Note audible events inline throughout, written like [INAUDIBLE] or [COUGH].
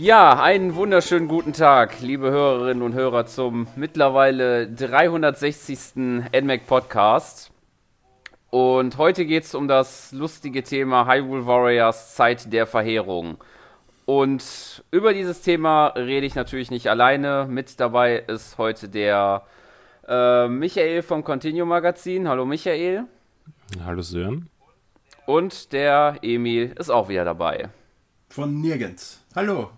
Ja, einen wunderschönen guten Tag, liebe Hörerinnen und Hörer, zum mittlerweile 360. NMAC Podcast. Und heute geht es um das lustige Thema Hyrule Warriors Zeit der Verheerung. Und über dieses Thema rede ich natürlich nicht alleine. Mit dabei ist heute der äh, Michael vom Continuum Magazin. Hallo Michael. Hallo Sören. Und der Emil ist auch wieder dabei. Von nirgends. Hallo.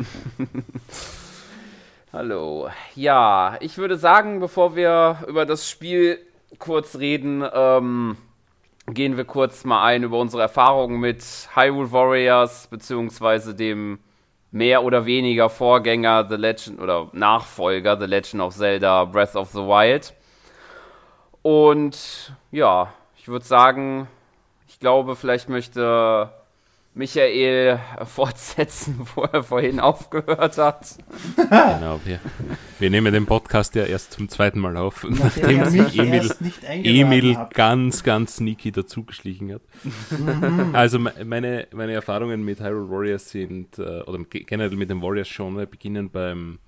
[LAUGHS] Hallo. Ja, ich würde sagen, bevor wir über das Spiel kurz reden, ähm, gehen wir kurz mal ein über unsere Erfahrungen mit Hyrule Warriors, beziehungsweise dem mehr oder weniger Vorgänger The Legend oder Nachfolger The Legend of Zelda Breath of the Wild. Und ja, ich würde sagen, ich glaube, vielleicht möchte Michael fortsetzen, [LAUGHS] wo er vorhin aufgehört hat. Genau, wir, wir nehmen den Podcast ja erst zum zweiten Mal auf, nachdem sich Emil, Emil ganz, ganz sneaky dazugeschlichen hat. also meine, meine Erfahrungen mit Hyrule Warriors sind, äh, oder generell mit dem Warriors-Genre beginnen beim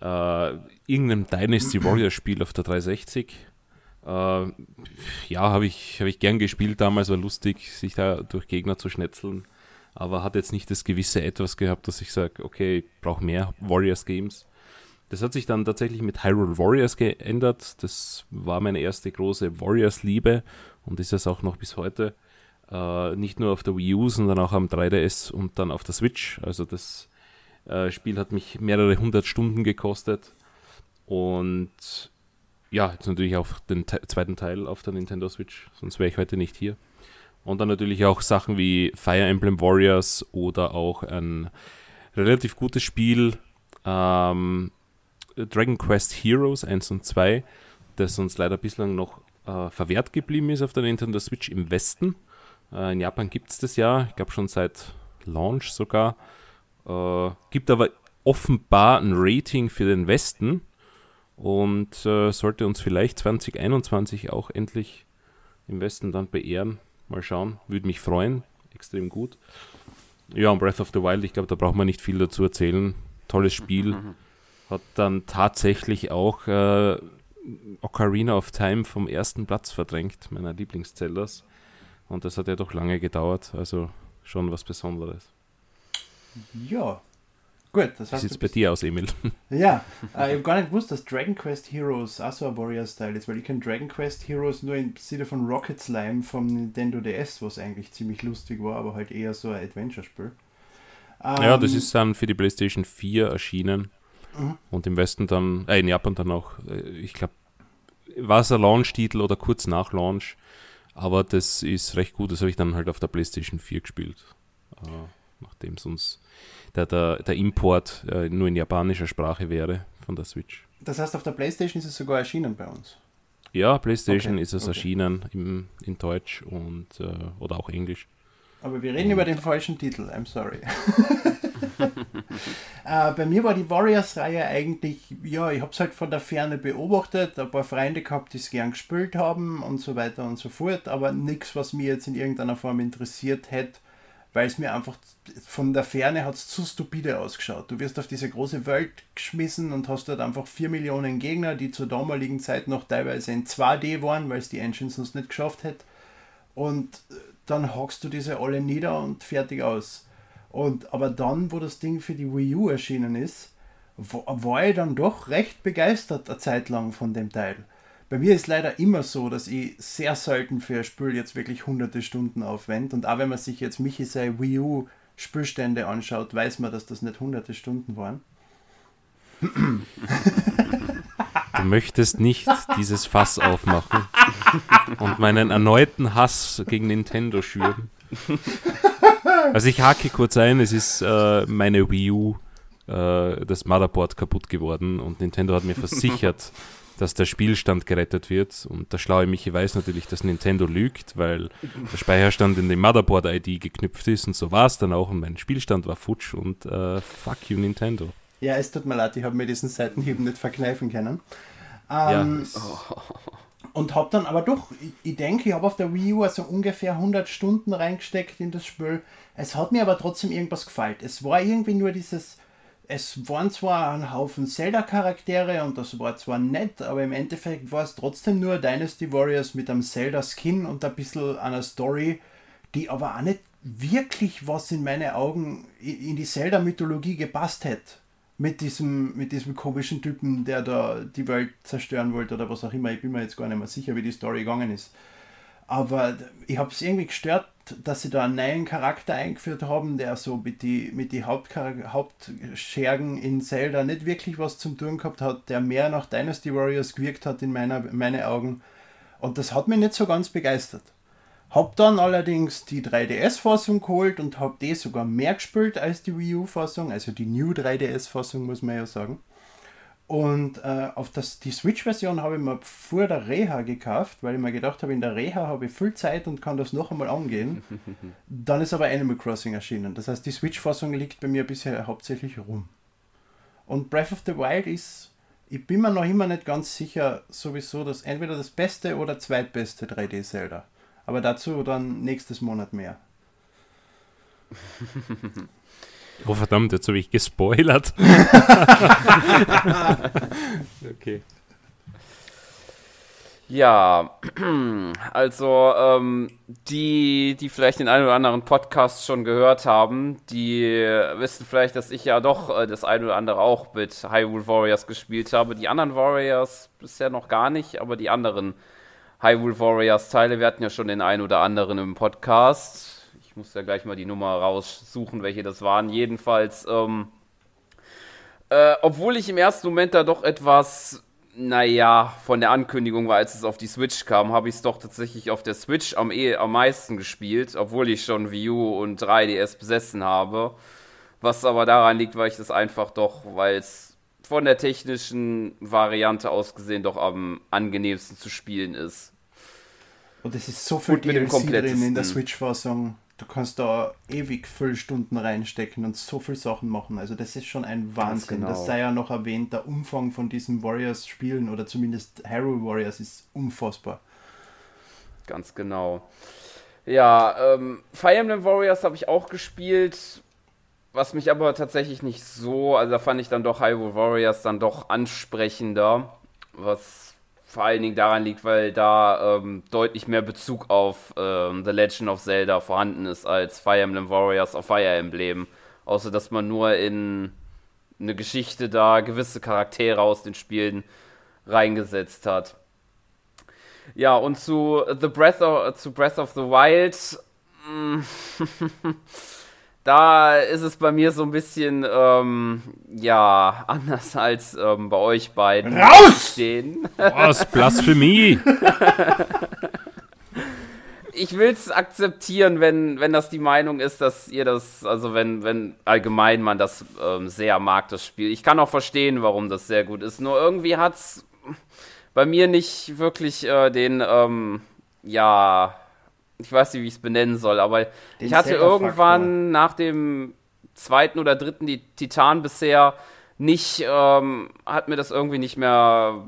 äh, irgendeinem Dynasty Warriors-Spiel auf der 360. Äh, ja, habe ich, hab ich gern gespielt damals, war lustig, sich da durch Gegner zu schnetzeln aber hat jetzt nicht das gewisse Etwas gehabt, dass ich sage, okay, ich brauche mehr Warriors Games. Das hat sich dann tatsächlich mit Hyrule Warriors geändert. Das war meine erste große Warriors-Liebe und ist es auch noch bis heute. Äh, nicht nur auf der Wii U, sondern auch am 3DS und dann auf der Switch. Also das äh, Spiel hat mich mehrere hundert Stunden gekostet. Und ja, jetzt natürlich auch den zweiten Teil auf der Nintendo Switch, sonst wäre ich heute nicht hier. Und dann natürlich auch Sachen wie Fire Emblem Warriors oder auch ein relativ gutes Spiel ähm, Dragon Quest Heroes 1 und 2, das uns leider bislang noch äh, verwehrt geblieben ist auf der Nintendo Switch im Westen. Äh, in Japan gibt es das ja, ich glaube schon seit Launch sogar. Äh, gibt aber offenbar ein Rating für den Westen und äh, sollte uns vielleicht 2021 auch endlich im Westen dann beehren. Mal schauen, würde mich freuen. Extrem gut. Ja, und Breath of the Wild, ich glaube, da braucht man nicht viel dazu erzählen. Tolles Spiel. Hat dann tatsächlich auch äh, Ocarina of Time vom ersten Platz verdrängt, meiner Lieblingszeldas. Und das hat ja doch lange gedauert, also schon was Besonderes. Ja, Gut, das heißt. Wie sieht bei dir aus, Emil? [LAUGHS] Ja, äh, ich habe gar nicht gewusst, dass Dragon Quest Heroes auch so ein Warrior-Style ist, weil ich kenne Dragon Quest Heroes nur im Sinne von Rocket Slime vom Nintendo DS, was eigentlich ziemlich lustig war, aber halt eher so ein Adventure-Spiel. Ähm, ja, das ist dann für die PlayStation 4 erschienen mhm. und im Westen dann, äh, in Japan dann auch, äh, ich glaube, war es ein Launch-Titel oder kurz nach Launch, aber das ist recht gut, das habe ich dann halt auf der PlayStation 4 gespielt, äh, nachdem es uns der, der, der Import äh, nur in japanischer Sprache wäre von der Switch. Das heißt, auf der PlayStation ist es sogar erschienen bei uns? Ja, PlayStation okay, ist es okay. erschienen im, in Deutsch und äh, oder auch Englisch. Aber wir reden und über den falschen Titel, I'm sorry. [LAUGHS] äh, bei mir war die Warriors-Reihe eigentlich, ja, ich habe es halt von der Ferne beobachtet, ein paar Freunde gehabt, die es gern gespielt haben und so weiter und so fort, aber nichts, was mir jetzt in irgendeiner Form interessiert hätte weil es mir einfach von der Ferne hat es zu stupide ausgeschaut. Du wirst auf diese große Welt geschmissen und hast dort einfach 4 Millionen Gegner, die zur damaligen Zeit noch teilweise in 2D waren, weil es die Engine sonst nicht geschafft hätte. Und dann hackst du diese alle nieder und fertig aus. Und, aber dann, wo das Ding für die Wii U erschienen ist, war ich dann doch recht begeistert eine Zeit lang von dem Teil. Bei mir ist leider immer so, dass ich sehr selten für ein Spiel jetzt wirklich hunderte Stunden aufwende. Und auch wenn man sich jetzt Michi sei Wii U Spielstände anschaut, weiß man, dass das nicht hunderte Stunden waren. Du möchtest nicht dieses Fass aufmachen und meinen erneuten Hass gegen Nintendo schüren. Also ich hake kurz ein, es ist äh, meine Wii U, äh, das Motherboard kaputt geworden und Nintendo hat mir versichert, dass der Spielstand gerettet wird. Und der schlaue Michi weiß natürlich, dass Nintendo lügt, weil der Speicherstand in die Motherboard-ID geknüpft ist und so war es dann auch und mein Spielstand war futsch und äh, fuck you Nintendo. Ja, es tut mir leid, ich habe mir diesen Seitenhieb nicht verkneifen können. Ähm, ja. [LAUGHS] Und habe dann aber doch, ich, ich denke, ich habe auf der Wii U also ungefähr 100 Stunden reingesteckt in das Spiel. Es hat mir aber trotzdem irgendwas gefallen. Es war irgendwie nur dieses, es waren zwar ein Haufen Zelda-Charaktere und das war zwar nett, aber im Endeffekt war es trotzdem nur Dynasty Warriors mit einem Zelda-Skin und ein bisschen einer Story, die aber auch nicht wirklich was in meine Augen in die Zelda-Mythologie gepasst hätte. Mit diesem, mit diesem komischen Typen, der da die Welt zerstören wollte oder was auch immer. Ich bin mir jetzt gar nicht mehr sicher, wie die Story gegangen ist. Aber ich habe es irgendwie gestört, dass sie da einen neuen Charakter eingeführt haben, der so mit den mit die Hauptschergen in Zelda nicht wirklich was zum tun gehabt hat, der mehr nach Dynasty Warriors gewirkt hat in meiner, meine Augen. Und das hat mich nicht so ganz begeistert. Hab dann allerdings die 3DS-Fassung geholt und hab die sogar mehr gespielt als die Wii U-Fassung, also die New 3DS-Fassung muss man ja sagen. Und äh, auf das, die Switch-Version habe ich mir vor der Reha gekauft, weil ich mir gedacht habe, in der Reha habe ich viel Zeit und kann das noch einmal angehen. [LAUGHS] Dann ist aber Animal Crossing erschienen. Das heißt, die Switch-Fassung liegt bei mir bisher hauptsächlich rum. Und Breath of the Wild ist, ich bin mir noch immer nicht ganz sicher, sowieso das entweder das beste oder zweitbeste 3D-Zelda. Aber dazu dann nächstes Monat mehr. [LAUGHS] Oh verdammt, jetzt habe ich gespoilert. [LAUGHS] okay. Ja, [CLEARS THROAT] also ähm, die, die vielleicht den einen oder anderen Podcast schon gehört haben, die wissen vielleicht, dass ich ja doch äh, das eine oder andere auch mit Hyrule Warriors gespielt habe. Die anderen Warriors bisher noch gar nicht, aber die anderen Hyrule Warriors Teile, wir hatten ja schon den einen oder anderen im Podcast. Ich muss ja gleich mal die Nummer raussuchen, welche das waren. Jedenfalls, ähm, äh, obwohl ich im ersten Moment da doch etwas, naja, von der Ankündigung war, als es auf die Switch kam, habe ich es doch tatsächlich auf der Switch am, eh, am meisten gespielt, obwohl ich schon Wii U und 3DS besessen habe. Was aber daran liegt, weil ich das einfach doch, weil es von der technischen Variante aus gesehen doch am angenehmsten zu spielen ist. Und es ist so viel Gut, DLC drin in der Switch-Fassung du kannst da ewig viele Stunden reinstecken und so viele Sachen machen. Also das ist schon ein Wahnsinn. Genau. Das sei ja noch erwähnt, der Umfang von diesen Warriors-Spielen oder zumindest Hero Warriors ist unfassbar. Ganz genau. Ja, ähm, Fire Emblem Warriors habe ich auch gespielt, was mich aber tatsächlich nicht so, also da fand ich dann doch Hyrule Warriors dann doch ansprechender, was vor allen Dingen daran liegt, weil da ähm, deutlich mehr Bezug auf ähm, The Legend of Zelda vorhanden ist als Fire Emblem Warriors auf Fire Emblem. Außer dass man nur in eine Geschichte da gewisse Charaktere aus den Spielen reingesetzt hat. Ja, und zu The Breath of, zu Breath of the Wild. [LAUGHS] Da ist es bei mir so ein bisschen, ähm, ja, anders als ähm, bei euch beiden. Raus! Stehen. Was? Blasphemie! ich will es akzeptieren, wenn, wenn das die Meinung ist, dass ihr das, also wenn, wenn allgemein man das ähm, sehr mag, das Spiel. Ich kann auch verstehen, warum das sehr gut ist. Nur irgendwie hat es bei mir nicht wirklich äh, den, ähm, ja, ich weiß nicht, wie ich es benennen soll, aber Den ich hatte irgendwann nach dem zweiten oder dritten die Titan bisher nicht, ähm, hat mir das irgendwie nicht mehr,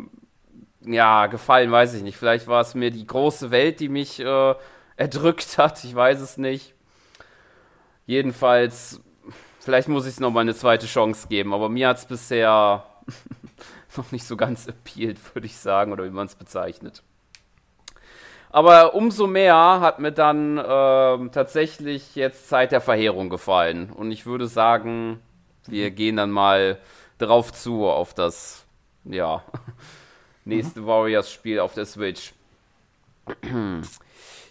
ja, gefallen, weiß ich nicht. Vielleicht war es mir die große Welt, die mich äh, erdrückt hat, ich weiß es nicht. Jedenfalls, vielleicht muss ich es nochmal eine zweite Chance geben, aber mir hat es bisher [LAUGHS] noch nicht so ganz appealed, würde ich sagen, oder wie man es bezeichnet. Aber umso mehr hat mir dann äh, tatsächlich jetzt Zeit der Verheerung gefallen. Und ich würde sagen, wir gehen dann mal drauf zu auf das, ja, [LAUGHS] nächste mhm. Warriors-Spiel auf der Switch. [CLEARS THROAT]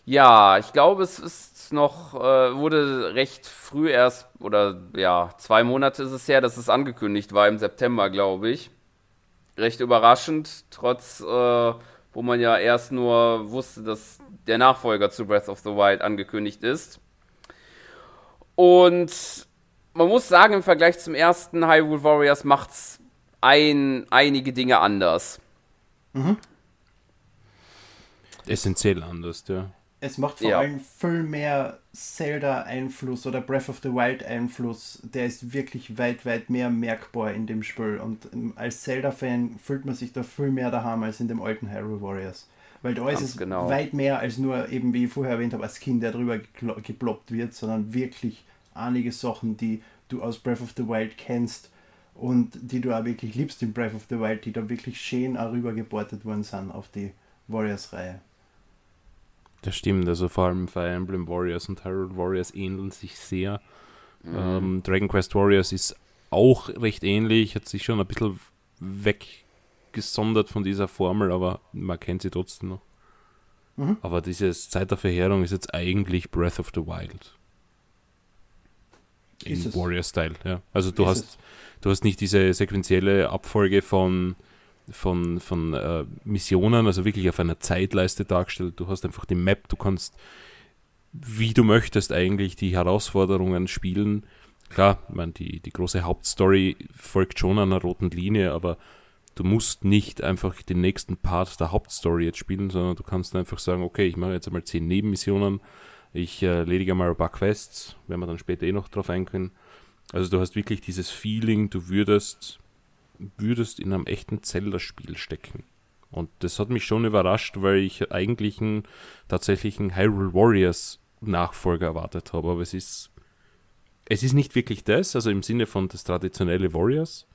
ja, ich glaube, es ist noch, äh, wurde recht früh erst, oder ja, zwei Monate ist es her, dass es angekündigt war, im September, glaube ich. Recht überraschend, trotz äh, wo man ja erst nur wusste, dass der Nachfolger zu Breath of the Wild angekündigt ist. Und man muss sagen, im Vergleich zum ersten Hyrule Warriors macht's ein, einige Dinge anders. Mhm. Essentiell anders, ja. Es macht vor ja. allem viel mehr Zelda-Einfluss oder Breath of the Wild-Einfluss. Der ist wirklich weit, weit mehr merkbar in dem Spiel. Und ähm, als Zelda-Fan fühlt man sich da viel mehr daheim als in dem alten Hyrule Warriors. Weil da ist es genau. weit mehr als nur, eben wie ich vorher erwähnt habe, als Kind, der drüber geploppt wird, sondern wirklich einige Sachen, die du aus Breath of the Wild kennst und die du auch wirklich liebst in Breath of the Wild, die da wirklich schön auch rübergeportet worden sind auf die Warriors-Reihe. Das stimmt, also vor allem Fire Emblem Warriors und Hyrule Warriors ähneln sich sehr. Mhm. Ähm, Dragon Quest Warriors ist auch recht ähnlich, hat sich schon ein bisschen weggesondert von dieser Formel, aber man kennt sie trotzdem noch. Mhm. Aber dieses Zeit der Verheerung ist jetzt eigentlich Breath of the Wild. In Warrior-Style, ja. Also du ist hast, es? du hast nicht diese sequentielle Abfolge von von, von äh, Missionen, also wirklich auf einer Zeitleiste dargestellt. Du hast einfach die Map, du kannst, wie du möchtest, eigentlich die Herausforderungen spielen. Klar, ich meine, die, die große Hauptstory folgt schon einer roten Linie, aber du musst nicht einfach den nächsten Part der Hauptstory jetzt spielen, sondern du kannst einfach sagen, okay, ich mache jetzt einmal zehn Nebenmissionen, ich äh, ledige mal ein paar Quests, werden wir dann später eh noch drauf eingehen. Also du hast wirklich dieses Feeling, du würdest würdest in einem echten Zelda-Spiel stecken. Und das hat mich schon überrascht, weil ich eigentlich einen tatsächlichen Hyrule Warriors Nachfolger erwartet habe. Aber es ist, es ist nicht wirklich das, also im Sinne von das traditionelle Warriors.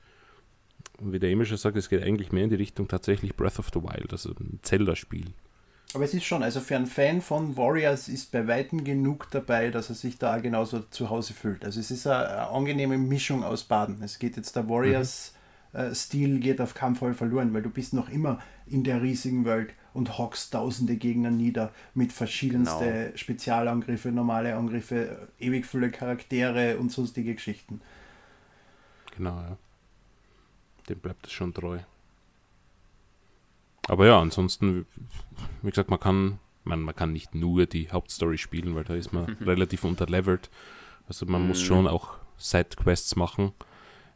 Und wie der Emil schon sagt, es geht eigentlich mehr in die Richtung tatsächlich Breath of the Wild, also ein Zelda-Spiel. Aber es ist schon, also für einen Fan von Warriors ist bei Weitem genug dabei, dass er sich da genauso zu Hause fühlt. Also es ist eine, eine angenehme Mischung aus Baden. Es geht jetzt der Warriors mhm Stil geht auf keinen Fall verloren, weil du bist noch immer in der riesigen Welt und hockst tausende Gegner nieder mit verschiedensten genau. Spezialangriffe, normale Angriffe, ewig viele Charaktere und sonstige Geschichten. Genau, ja. Dem bleibt es schon treu. Aber ja, ansonsten, wie gesagt, man kann, man, man kann nicht nur die Hauptstory spielen, weil da ist man [LAUGHS] relativ unterlevelt. Also man mhm. muss schon auch Sidequests machen.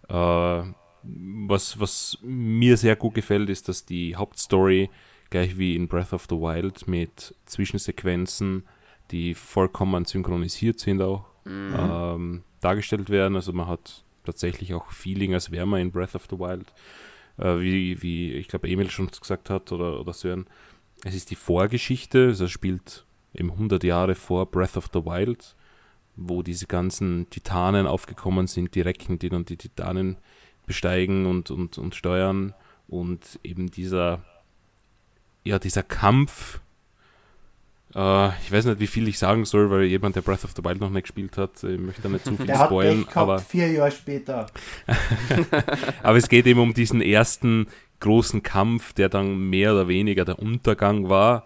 Äh, was, was mir sehr gut gefällt, ist, dass die Hauptstory gleich wie in Breath of the Wild mit Zwischensequenzen, die vollkommen synchronisiert sind, auch mhm. ähm, dargestellt werden. Also man hat tatsächlich auch Feeling, als wäre man in Breath of the Wild. Äh, wie, wie ich glaube Emil schon gesagt hat oder, oder Sören. Es ist die Vorgeschichte, also spielt eben 100 Jahre vor Breath of the Wild, wo diese ganzen Titanen aufgekommen sind, die Recken, die dann die Titanen besteigen und, und, und steuern und eben dieser, ja, dieser Kampf, äh, ich weiß nicht, wie viel ich sagen soll, weil jemand, der Breath of the Wild noch nicht gespielt hat, ich möchte da nicht zu viel der spoilen. Hat aber vier Jahre später. [LAUGHS] aber es geht eben um diesen ersten großen Kampf, der dann mehr oder weniger der Untergang war,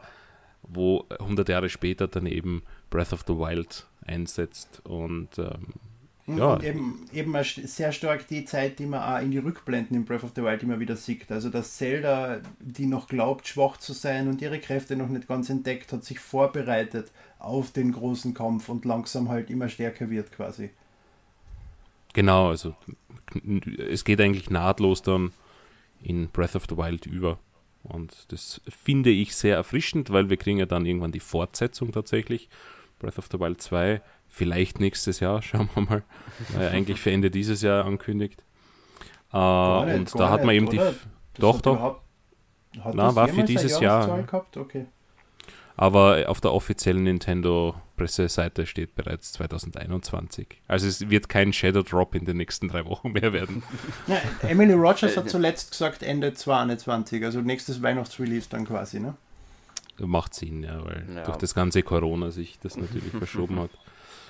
wo 100 Jahre später dann eben Breath of the Wild einsetzt und ähm, ja. Und eben, eben sehr stark die Zeit, die man auch in die Rückblenden in Breath of the Wild immer wieder sieht. Also dass Zelda, die noch glaubt, schwach zu sein und ihre Kräfte noch nicht ganz entdeckt hat, sich vorbereitet auf den großen Kampf und langsam halt immer stärker wird quasi. Genau, also es geht eigentlich nahtlos dann in Breath of the Wild über. Und das finde ich sehr erfrischend, weil wir kriegen ja dann irgendwann die Fortsetzung tatsächlich. Breath of the Wild 2 Vielleicht nächstes Jahr, [LAUGHS] schauen wir mal. Äh, eigentlich für Ende dieses Jahr ankündigt. Äh, nicht, und da hat man eben die. Doch, doch. Na, war für dieses Jahr. Gehabt? Okay. Aber auf der offiziellen Nintendo-Presseseite steht bereits 2021. Also es wird kein Shadow Drop in den nächsten drei Wochen mehr werden. [LAUGHS] Ja, Emily Rogers hat zuletzt gesagt Ende 2021, also nächstes Weihnachtsrelease dann quasi, ne? Macht Sinn, ja, weil ja. durch das ganze Corona sich das natürlich [LAUGHS] verschoben hat.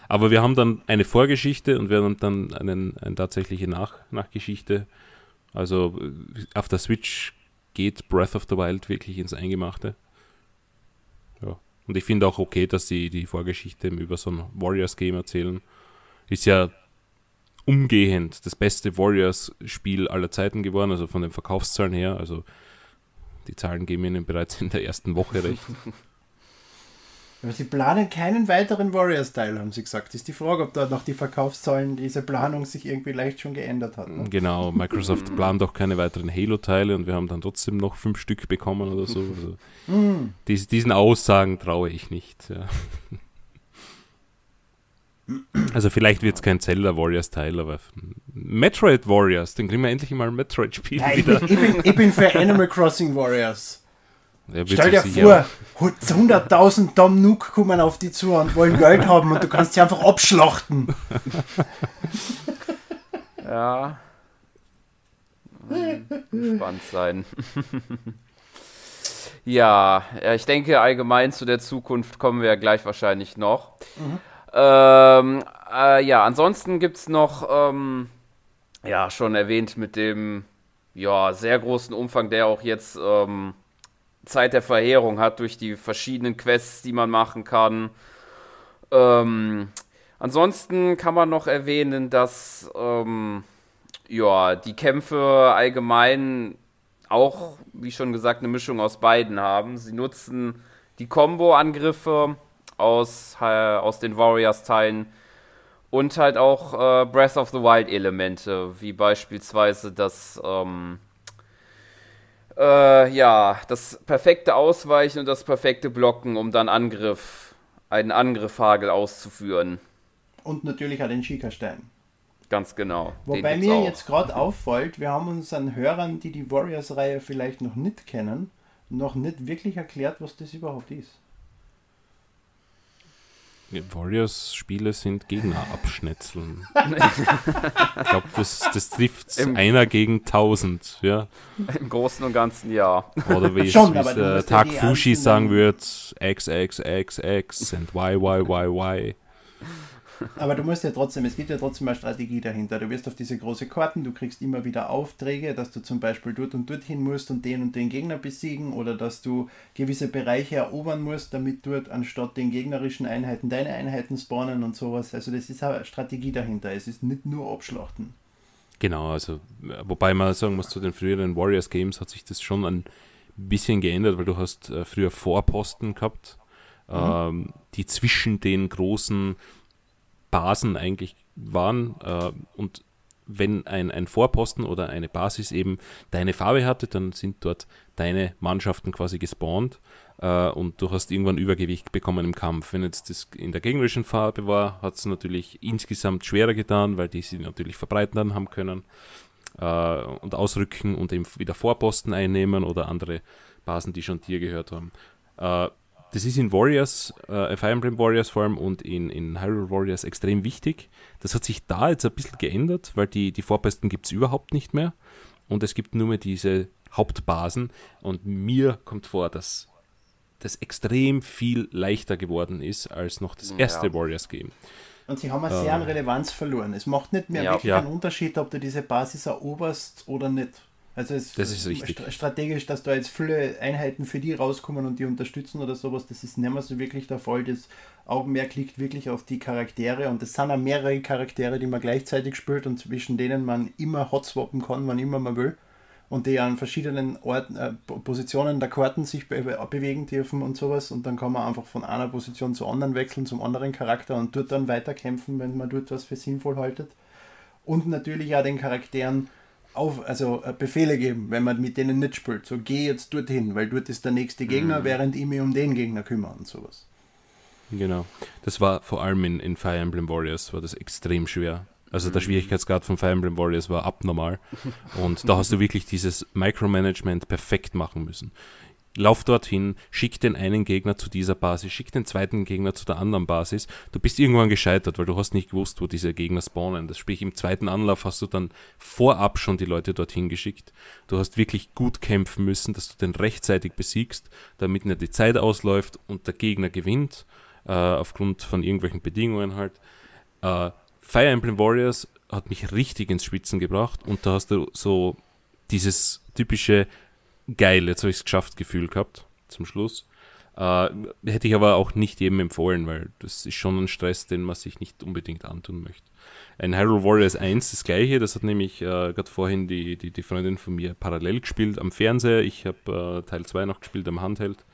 Aber wir haben dann eine Vorgeschichte und wir haben dann einen, eine tatsächliche Nach Nachgeschichte. Also äh, auf der Switch geht Breath of the Wild wirklich ins Eingemachte. Ja. Und ich finde auch okay, dass sie die Vorgeschichte über so ein Warriors-Game erzählen. Ist ja umgehend das beste Warriors-Spiel aller Zeiten geworden, also von den Verkaufszahlen her. Also die Zahlen geben ihnen bereits in der ersten Woche recht. [LAUGHS] Aber sie planen keinen weiteren Warriors-Teil, haben sie gesagt. Ist die Frage, ob dort noch die Verkaufszahlen, diese Planung sich irgendwie leicht schon geändert hat. Ne? Genau, Microsoft plant auch keine weiteren Halo-Teile und wir haben dann trotzdem noch fünf Stück bekommen oder so. Also, mm. dies, diesen Aussagen traue ich nicht. Ja. Also vielleicht wird es kein Zelda Warriors Teil, aber Metroid Warriors, dann kriegen wir endlich mal ein Metroid-Spiel ja, wieder. Ich bin, ich, bin, ich bin für Animal Crossing Warriors. Stell dir vor, 100.000 Dom Nook kommen auf die zu und wollen Geld haben und du kannst sie einfach abschlachten. [LAUGHS] ja. Spannend sein. [LAUGHS] ja, ich denke allgemein zu der Zukunft kommen wir ja gleich wahrscheinlich noch. Mhm. Ähm, äh, ja, ansonsten gibt es noch, ähm, ja, schon erwähnt mit dem, ja, sehr großen Umfang, der auch jetzt ähm, Zeit der Verheerung hat durch die verschiedenen Quests, die man machen kann. Ähm, ansonsten kann man noch erwähnen, dass ähm, ja, die Kämpfe allgemein auch, wie schon gesagt, eine Mischung aus beiden haben. Sie nutzen die Combo-Angriffe aus, äh, aus den Warriors-Teilen und halt auch äh, Breath of the Wild-Elemente, wie beispielsweise das, ähm, äh, ja, das perfekte Ausweichen und das perfekte Blocken, um dann Angriff, einen Angriffhagel auszuführen. Und natürlich auch den Schika-Stein. Ganz genau. Wobei mir auch. jetzt gerade auffällt, wir haben unseren Hörern, die die Warriors-Reihe vielleicht noch nicht kennen, noch nicht wirklich erklärt, was das überhaupt ist. Warriors-Spiele sind Gegner abschnetzeln. [LAUGHS] ich glaube, das, das trifft einer gegen tausend. Ja. Im Großen und Ganzen ja. Oder wie [LAUGHS] es der Tag Fushi sagen wird: X, X, X, X und Y, Y, Y, Y. Aber du musst ja trotzdem, es gibt ja trotzdem eine Strategie dahinter. Du wirst auf diese große Karten, du kriegst immer wieder Aufträge, dass du zum Beispiel dort und dorthin musst und den und den Gegner besiegen oder dass du gewisse Bereiche erobern musst, damit dort anstatt den gegnerischen Einheiten deine Einheiten spawnen und sowas. Also das ist eine Strategie dahinter. Es ist nicht nur Abschlachten. Genau, also wobei man sagen muss, zu den früheren Warriors Games hat sich das schon ein bisschen geändert, weil du hast äh, früher Vorposten gehabt, mhm. ähm, die zwischen den großen Basen eigentlich waren. Äh, und wenn ein, ein Vorposten oder eine Basis eben deine Farbe hatte, dann sind dort deine Mannschaften quasi gespawnt äh, und du hast irgendwann Übergewicht bekommen im Kampf. Wenn jetzt das in der gegnerischen Farbe war, hat es natürlich insgesamt schwerer getan, weil die sie natürlich verbreitern haben können äh, und ausrücken und eben wieder Vorposten einnehmen oder andere Basen, die schon dir gehört haben. Äh, das ist in Warriors, äh, Fire Emblem Warriors vor allem und in, in Hyrule Warriors extrem wichtig. Das hat sich da jetzt ein bisschen geändert, weil die, die Vorposten gibt es überhaupt nicht mehr. Und es gibt nur mehr diese Hauptbasen. Und mir kommt vor, dass das extrem viel leichter geworden ist als noch das erste ja. Warriors-Game. Und sie haben eine sehr an äh. Relevanz verloren. Es macht nicht mehr ja. wirklich ja. einen Unterschied, ob du diese Basis eroberst oder nicht. Also es das ist richtig. strategisch, dass da jetzt viele Einheiten für die rauskommen und die unterstützen oder sowas, das ist nicht mehr so wirklich der Fall. Das Augenmerk liegt wirklich auf die Charaktere und es sind auch mehrere Charaktere, die man gleichzeitig spielt und zwischen denen man immer hotswappen kann, wann immer man will und die an verschiedenen Orten, äh, Positionen der Karten sich be bewegen dürfen und sowas und dann kann man einfach von einer Position zur anderen wechseln, zum anderen Charakter und dort dann weiterkämpfen, wenn man dort was für sinnvoll haltet. Und natürlich auch den Charakteren auf, also äh, Befehle geben, wenn man mit denen nicht spielt. So, geh jetzt dorthin, weil dort ist der nächste Gegner, mhm. während ich mich um den Gegner kümmere und sowas. Genau. Das war vor allem in, in Fire Emblem Warriors war das extrem schwer. Also der mhm. Schwierigkeitsgrad von Fire Emblem Warriors war abnormal. Und da hast du wirklich dieses Micromanagement perfekt machen müssen lauf dorthin, schick den einen Gegner zu dieser Basis, schick den zweiten Gegner zu der anderen Basis. Du bist irgendwann gescheitert, weil du hast nicht gewusst, wo diese Gegner spawnen. Das sprich, im zweiten Anlauf hast du dann vorab schon die Leute dorthin geschickt. Du hast wirklich gut kämpfen müssen, dass du den rechtzeitig besiegst, damit nicht die Zeit ausläuft und der Gegner gewinnt, äh, aufgrund von irgendwelchen Bedingungen halt. Äh, Fire Emblem Warriors hat mich richtig ins Schwitzen gebracht und da hast du so dieses typische geil, jetzt habe ich es geschafft, Gefühl gehabt zum Schluss. Äh, hätte ich aber auch nicht jedem empfohlen, weil das ist schon ein Stress, den man sich nicht unbedingt antun möchte. Ein Hyrule Warriors 1 das gleiche, das hat nämlich äh, gerade vorhin die, die, die Freundin von mir parallel gespielt am Fernseher. Ich habe äh, Teil 2 noch gespielt am Handheld.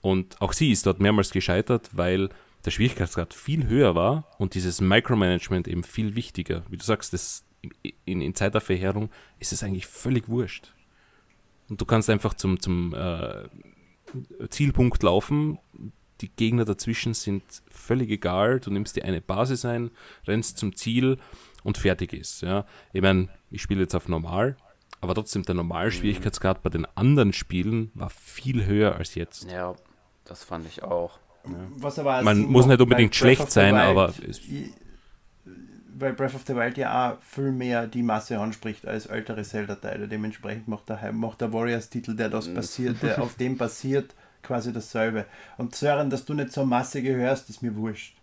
Und auch sie ist dort mehrmals gescheitert, weil der Schwierigkeitsgrad viel höher war und dieses Micromanagement eben viel wichtiger. Wie du sagst, das, in, in Zeit der Verheerung ist es eigentlich völlig wurscht. Und du kannst einfach zum, zum äh, Zielpunkt laufen. Die Gegner dazwischen sind völlig egal. Du nimmst dir eine Basis ein, rennst zum Ziel und fertig ist. Ja. Ich meine, ich spiele jetzt auf normal, Aber trotzdem, der Normalschwierigkeitsgrad mhm. bei den anderen Spielen war viel höher als jetzt. Ja, das fand ich auch. Ja. Man muss nicht unbedingt schlecht sein, aber. Weil Breath of the Wild ja auch viel mehr die Masse anspricht als ältere Zelda-Teile. Dementsprechend macht der, macht der Warriors-Titel, der das passiert, mhm. [LAUGHS] der auf dem basiert, quasi dasselbe. Und Sören, dass du nicht zur Masse gehörst, ist mir wurscht.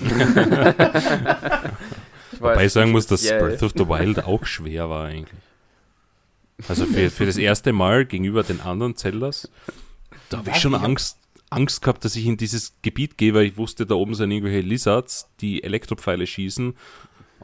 [LAUGHS] Wobei ich sagen muss, dass Breath of the Wild auch schwer war eigentlich. Also für, für das erste Mal gegenüber den anderen Zeldas, da habe ich schon Angst, Angst gehabt, dass ich in dieses Gebiet gehe, weil ich wusste, da oben sind irgendwelche Lizards, die Elektropfeile schießen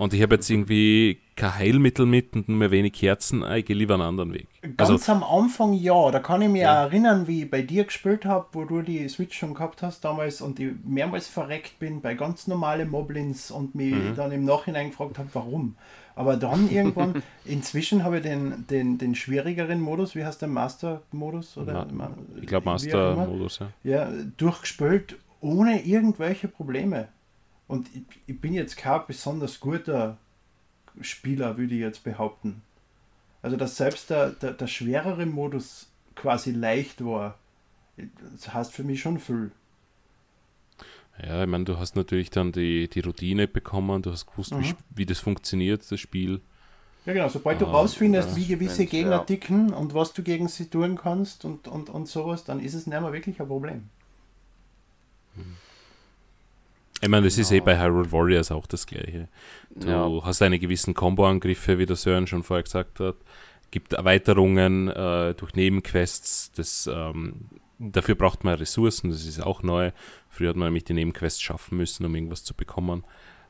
und ich habe jetzt irgendwie kein Heilmittel mit und nur wenig Herzen, ah, ich gehe lieber einen anderen Weg. Ganz also, am Anfang ja, da kann ich mich ja. erinnern, wie ich bei dir gespielt habe, wo du die Switch schon gehabt hast damals und ich mehrmals verreckt bin bei ganz normalen Moblins und mich mhm. dann im Nachhinein gefragt habe, warum. Aber dann irgendwann, [LAUGHS] inzwischen habe ich den, den, den schwierigeren Modus, wie heißt der Master-Modus? Ma ich glaube Master-Modus, ja. Ja, durchgespielt ohne irgendwelche Probleme. Und ich, ich bin jetzt kein besonders guter Spieler, würde ich jetzt behaupten. Also, dass selbst der, der, der schwerere Modus quasi leicht war, das heißt für mich schon viel. Ja, ich meine, du hast natürlich dann die, die Routine bekommen, du hast gewusst, mhm. wie, wie das funktioniert, das Spiel. Ja, genau, sobald du ah, rausfindest, wie gewisse Gegner ja. ticken und was du gegen sie tun kannst und, und, und sowas, dann ist es nicht mehr wirklich ein Problem. Mhm. Ich meine, das genau. ist eh bei Hyrule Warriors auch das Gleiche. Du ja. hast eine gewissen Combo-Angriffe, wie der Sören schon vorher gesagt hat. Gibt Erweiterungen äh, durch Nebenquests. Das, ähm, dafür braucht man Ressourcen, das ist auch neu. Früher hat man nämlich die Nebenquests schaffen müssen, um irgendwas zu bekommen.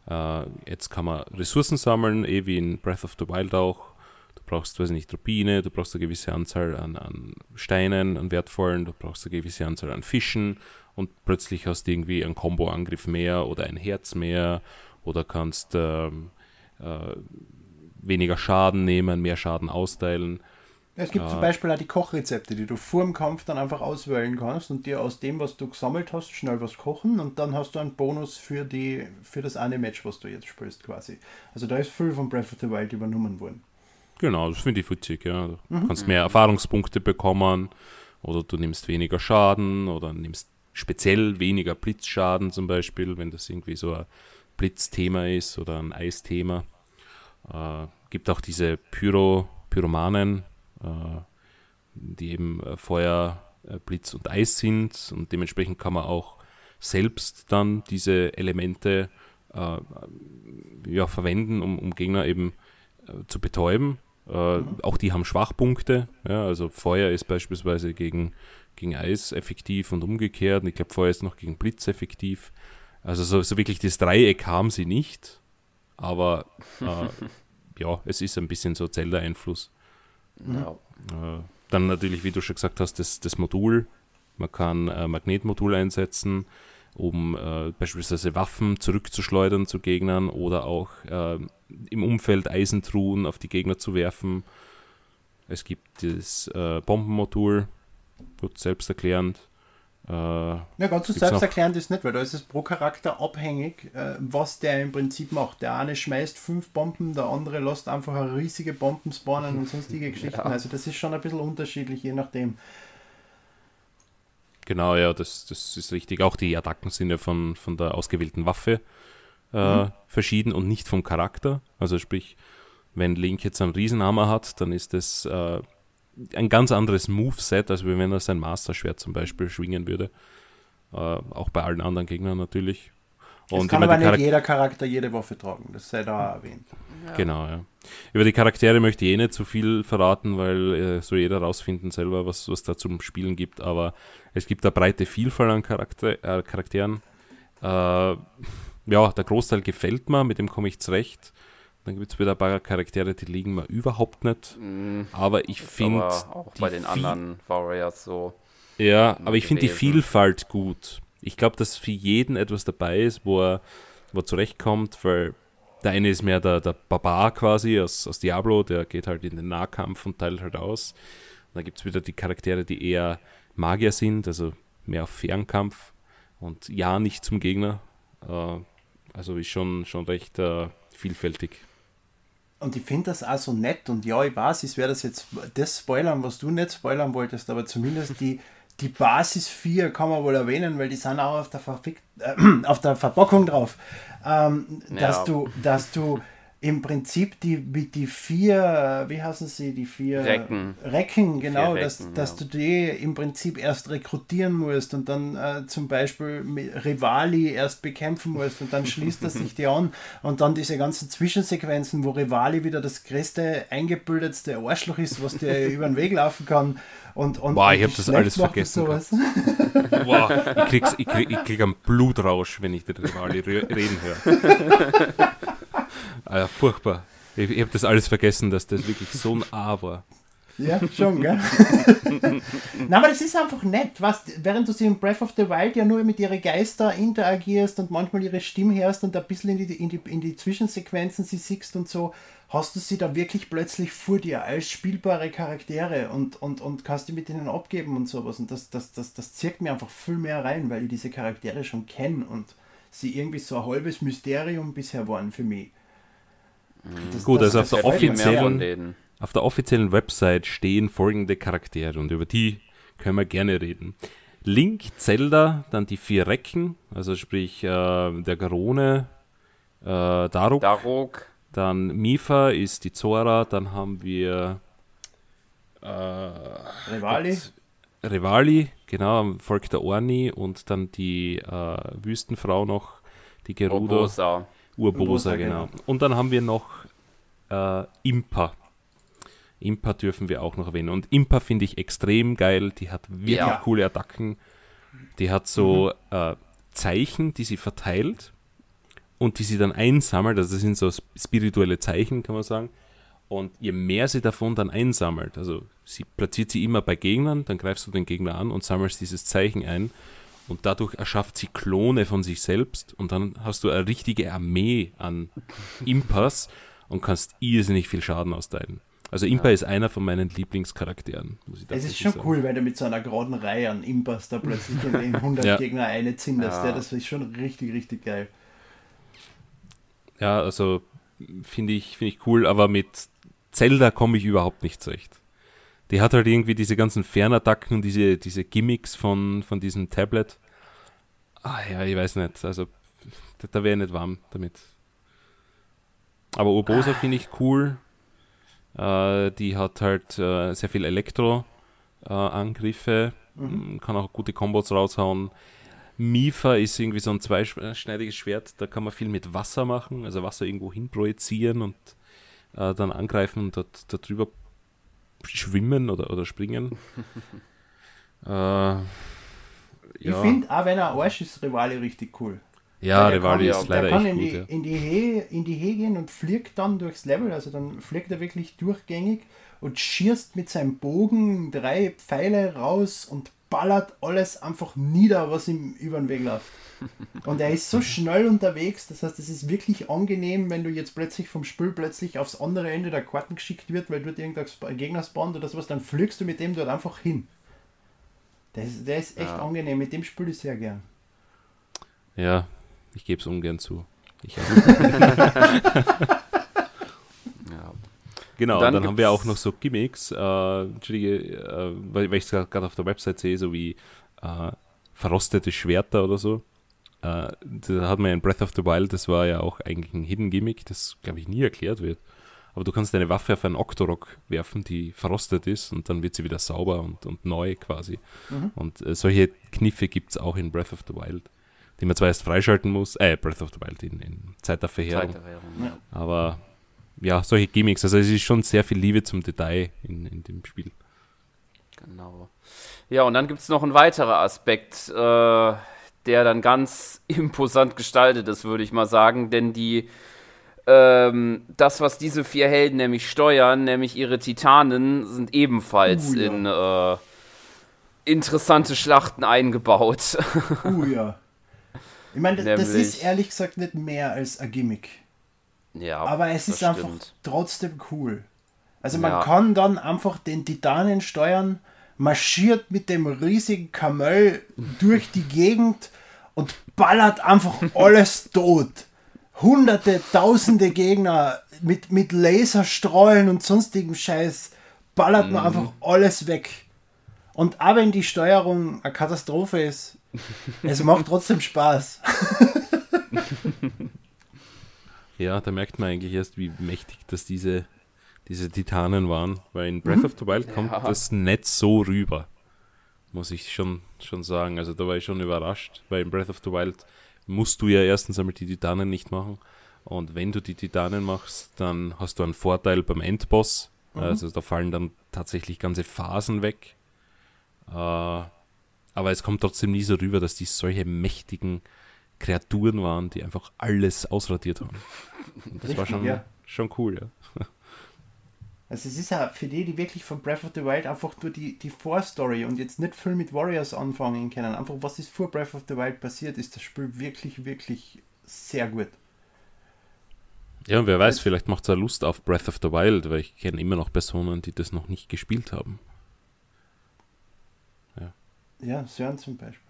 Äh, jetzt kann man Ressourcen sammeln, eh wie in Breath of the Wild auch. Du brauchst, weiß nicht, Rubine, du brauchst eine gewisse Anzahl an, an Steinen, an wertvollen, du brauchst eine gewisse Anzahl an Fischen und plötzlich hast du irgendwie einen Combo-Angriff mehr oder ein Herz mehr oder kannst ähm, äh, weniger Schaden nehmen, mehr Schaden austeilen. Es gibt äh, zum Beispiel auch die Kochrezepte, die du vor dem Kampf dann einfach auswählen kannst und dir aus dem, was du gesammelt hast, schnell was kochen und dann hast du einen Bonus für, die, für das eine Match, was du jetzt spielst quasi. Also da ist viel von Breath of the Wild übernommen worden. Genau, das finde ich witzig, ja. Du mhm. kannst mehr Erfahrungspunkte bekommen oder du nimmst weniger Schaden oder nimmst speziell weniger Blitzschaden zum Beispiel, wenn das irgendwie so ein Blitzthema ist oder ein Eisthema. Äh, gibt auch diese Pyro, Pyromanen, äh, die eben äh, Feuer, äh, Blitz und Eis sind und dementsprechend kann man auch selbst dann diese Elemente äh, ja, verwenden, um, um Gegner eben äh, zu betäuben. Mhm. Auch die haben Schwachpunkte. Ja, also Feuer ist beispielsweise gegen gegen Eis effektiv und umgekehrt. Und ich glaube, vorher ist noch gegen Blitz effektiv. Also so, so wirklich das Dreieck haben sie nicht. Aber äh, [LAUGHS] ja, es ist ein bisschen so Zelda-Einfluss. Ja. Äh, dann natürlich, wie du schon gesagt hast, das, das Modul. Man kann äh, Magnetmodul einsetzen, um äh, beispielsweise Waffen zurückzuschleudern zu Gegnern oder auch äh, im Umfeld Eisentruhen auf die Gegner zu werfen. Es gibt das äh, Bombenmodul, gut selbsterklärend. Äh, ja, ganz so selbsterklärend ist nicht, weil da ist es pro Charakter abhängig, äh, was der im Prinzip macht. Der eine schmeißt fünf Bomben, der andere lässt einfach eine riesige Bomben spawnen und sonstige [LAUGHS] Geschichten. Ja. Also das ist schon ein bisschen unterschiedlich, je nachdem. Genau, ja, das, das ist richtig. Auch die Attacken sind ja von, von der ausgewählten Waffe äh, mhm. verschieden und nicht vom Charakter. Also sprich, wenn Link jetzt einen Riesenhammer hat, dann ist das äh, ein ganz anderes Moveset, als wenn er sein Master-Schwert zum Beispiel schwingen würde. Äh, auch bei allen anderen Gegnern natürlich. Und es kann aber nicht jeder Charakter jede Waffe tragen, das sei da erwähnt. Ja. Genau, ja. Über die Charaktere möchte ich eh nicht zu viel verraten, weil äh, so jeder rausfinden selber, was, was da zum Spielen gibt. Aber es gibt eine breite Vielfalt an Charakter, äh, Charakteren. Äh, ja, der Großteil gefällt mir, mit dem komme ich zurecht. Dann gibt es wieder ein paar Charaktere, die liegen mir überhaupt nicht. Mm, aber ich finde. Auch bei den anderen Warriors so. Ja, aber ich finde die Vielfalt gut. Ich glaube, dass für jeden etwas dabei ist, wo er, wo er zurechtkommt, weil der eine ist mehr der, der Barbar quasi aus, aus Diablo, der geht halt in den Nahkampf und teilt halt aus. Und dann gibt es wieder die Charaktere, die eher Magier sind, also mehr auf Fernkampf und ja nicht zum Gegner. Äh, also ist schon, schon recht äh, vielfältig. und ich finde das auch so nett und ja, ich weiß, ich werde das jetzt das spoilern, was du nicht spoilern wolltest, aber zumindest die, die Basis 4 kann man wohl erwähnen, weil die sind auch auf der, Verfick äh, [CLEARS THROAT] auf der Verpackung drauf, ähm, ja. dass du, dass du im Prinzip die, die vier, wie heißen sie, die vier Recken, Recken genau, Recken, dass, ja. dass du die im Prinzip erst rekrutieren musst und dann äh, zum Beispiel Rivali erst bekämpfen musst und dann schließt das sich [LAUGHS] dir an und dann diese ganzen Zwischensequenzen, wo Rivali wieder das größte, eingebildetste Arschloch ist, was dir [LAUGHS] über den Weg laufen kann und, und, Boah, ich habe das alles vergessen. Boah, ich, krieg's, ich, krieg, ich krieg einen [LAUGHS] Blutrausch, wenn ich den Rivali reden höre. Ah, furchtbar. Ich, ich habe das alles vergessen, dass das wirklich so ein A war. Ja, schon, gell? [LAUGHS] Nein, aber das ist einfach nett, was, während du sie in Breath of the Wild ja nur mit ihren Geister interagierst und manchmal ihre Stimme hörst und ein bisschen in die, in die, in die Zwischensequenzen sie siehst und so, hast du sie da wirklich plötzlich vor dir als spielbare Charaktere und, und, und kannst die mit ihnen abgeben und sowas. Und das, das, das, das zirkt mir einfach viel mehr rein, weil ich diese Charaktere schon kenne und sie irgendwie so ein halbes Mysterium bisher waren für mich. Das, Gut, das also auf der, offiziellen, auf der offiziellen Website stehen folgende Charaktere und über die können wir gerne reden. Link, Zelda, dann die vier Recken, also sprich äh, der Garone, äh, Daruk, Daruk, dann Mifa ist die Zora, dann haben wir äh, Rivali. Rivali, genau, folgt der Orni und dann die äh, Wüstenfrau noch, die Gerudo. Obosa. Urbosa, genau. genau. Und dann haben wir noch äh, Impa. Impa dürfen wir auch noch erwähnen. Und Impa finde ich extrem geil. Die hat wirklich ja. coole Attacken. Die hat so mhm. äh, Zeichen, die sie verteilt und die sie dann einsammelt. Also das sind so spirituelle Zeichen, kann man sagen. Und je mehr sie davon dann einsammelt, also sie platziert sie immer bei Gegnern, dann greifst du den Gegner an und sammelst dieses Zeichen ein und dadurch erschafft sie Klone von sich selbst und dann hast du eine richtige Armee an Impas und kannst irrsinnig viel Schaden austeilen. Also Impa ja. ist einer von meinen Lieblingscharakteren. Muss ich es ist schon sagen. cool, weil du mit so einer geraden Reihe an Impas da plötzlich in den [LAUGHS] 100 ja. Gegner eine zinderst. Ja. Das ist schon richtig, richtig geil. Ja, also finde ich, find ich cool, aber mit Zelda komme ich überhaupt nicht zurecht die hat halt irgendwie diese ganzen Fernattacken und diese, diese Gimmicks von, von diesem Tablet. Ah ja, ich weiß nicht. Also, da, da wäre ich nicht warm damit. Aber Urbosa finde ich cool. Äh, die hat halt äh, sehr viel Elektro-Angriffe. Äh, mhm. Kann auch gute Kombos raushauen. Mifa ist irgendwie so ein zweischneidiges Schwert. Da kann man viel mit Wasser machen. Also Wasser irgendwo hin projizieren und äh, dann angreifen und dort, dort drüber schwimmen oder, oder springen. [LAUGHS] äh, ja. Ich finde, auch wenn er Arsch ist, Rivali richtig cool. Ja, Rivali ist leider echt in gut. Die, ja. in, die He, in die He gehen und fliegt dann durchs Level, also dann fliegt er wirklich durchgängig und schießt mit seinem Bogen drei Pfeile raus und ballert alles einfach nieder, was ihm über den Weg läuft. Und er ist so [LAUGHS] schnell unterwegs, das heißt, es ist wirklich angenehm, wenn du jetzt plötzlich vom Spiel plötzlich aufs andere Ende der Karten geschickt wird, weil dort irgendein Gegner spawnt oder sowas, dann fliegst du mit dem dort einfach hin. Der ist, der ist echt ja. angenehm, mit dem spiele ich sehr gern. Ja, ich gebe es ungern zu. Ich [LAUGHS] [LAUGHS] Genau, dann, dann haben wir auch noch so Gimmicks, äh, Entschuldige, äh, weil, weil ich es gerade auf der Website sehe, so wie äh, verrostete Schwerter oder so. Äh, da hat man ja in Breath of the Wild, das war ja auch eigentlich ein Hidden Gimmick, das glaube ich nie erklärt wird. Aber du kannst deine Waffe auf einen Octorok werfen, die verrostet ist und dann wird sie wieder sauber und, und neu quasi. Mhm. Und äh, solche Kniffe gibt es auch in Breath of the Wild, die man zwar erst freischalten muss, äh, Breath of the Wild in, in Zeit der Verheerung. Zeit der Verheerung ja. Aber ja, solche Gimmicks, also es ist schon sehr viel Liebe zum Detail in, in dem Spiel. Genau. Ja, und dann gibt es noch einen weiteren Aspekt, äh, der dann ganz [LAUGHS] imposant gestaltet ist, würde ich mal sagen. Denn die, ähm, das, was diese vier Helden nämlich steuern, nämlich ihre Titanen, sind ebenfalls uh, ja. in äh, interessante Schlachten eingebaut. [LAUGHS] Uh ja. Ich meine, das, das ist ehrlich gesagt nicht mehr als ein Gimmick. Ja, aber es ist stimmt. einfach trotzdem cool. Also man ja. kann dann einfach den Titanen steuern, marschiert mit dem riesigen Kamel durch die Gegend und ballert einfach [LAUGHS] alles tot. hunderte, tausende Gegner mit, mit Laserstrahlen und sonstigem Scheiß ballert man mhm. einfach alles weg. Und auch wenn die Steuerung eine Katastrophe ist, [LAUGHS] es macht trotzdem Spaß. [LAUGHS] ja, da merkt man eigentlich erst, wie mächtig das diese, diese Titanen waren, weil in Breath mhm. of the Wild kommt ja. das nicht so rüber, muss ich schon, schon sagen. Also da war ich schon überrascht, weil in Breath of the Wild musst du ja erstens einmal die Titanen nicht machen. Und wenn du die Titanen machst, dann hast du einen Vorteil beim Endboss. Mhm. Also da fallen dann tatsächlich ganze Phasen weg. Äh, aber es kommt trotzdem nie so rüber, dass die solche mächtigen Kreaturen waren, die einfach alles ausradiert haben. Das Richtig, war schon, ja. schon cool, ja. [LAUGHS] Also es ist ja für die, die wirklich von Breath of the Wild einfach nur die, die Vorstory und jetzt nicht viel mit Warriors anfangen können, einfach was ist vor Breath of the Wild passiert, ist das Spiel wirklich, wirklich sehr gut. Ja, und wer weiß, vielleicht macht es auch Lust auf Breath of the Wild, weil ich kenne immer noch Personen, die das noch nicht gespielt haben. Ja, ja Sören zum Beispiel.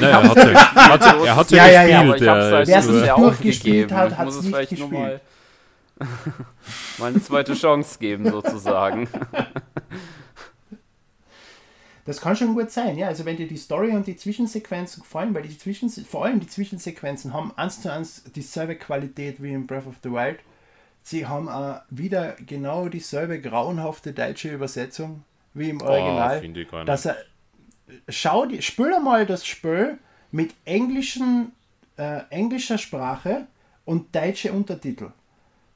Naja, er hat ja, er hat [LAUGHS] ja, ja, ja, gespielt. Ja, ja, Wer es nicht durchgespielt hat, hat es nicht gespielt. mal eine zweite Chance geben, sozusagen. [LAUGHS] Das kann schon gut sein, ja. Also wenn dir die Story und die Zwischensequenzen gefallen, weil die Zwischen vor allem die Zwischensequenzen haben eins zu eins dieselbe Qualität wie in Breath of the Wild. Sie haben auch wieder genau dieselbe grauenhafte deutsche Übersetzung wie im Original. Oh, ich gar nicht. Dass er, schau dir, spül mal das Spiel mit englischen, äh, englischer Sprache und deutsche Untertitel.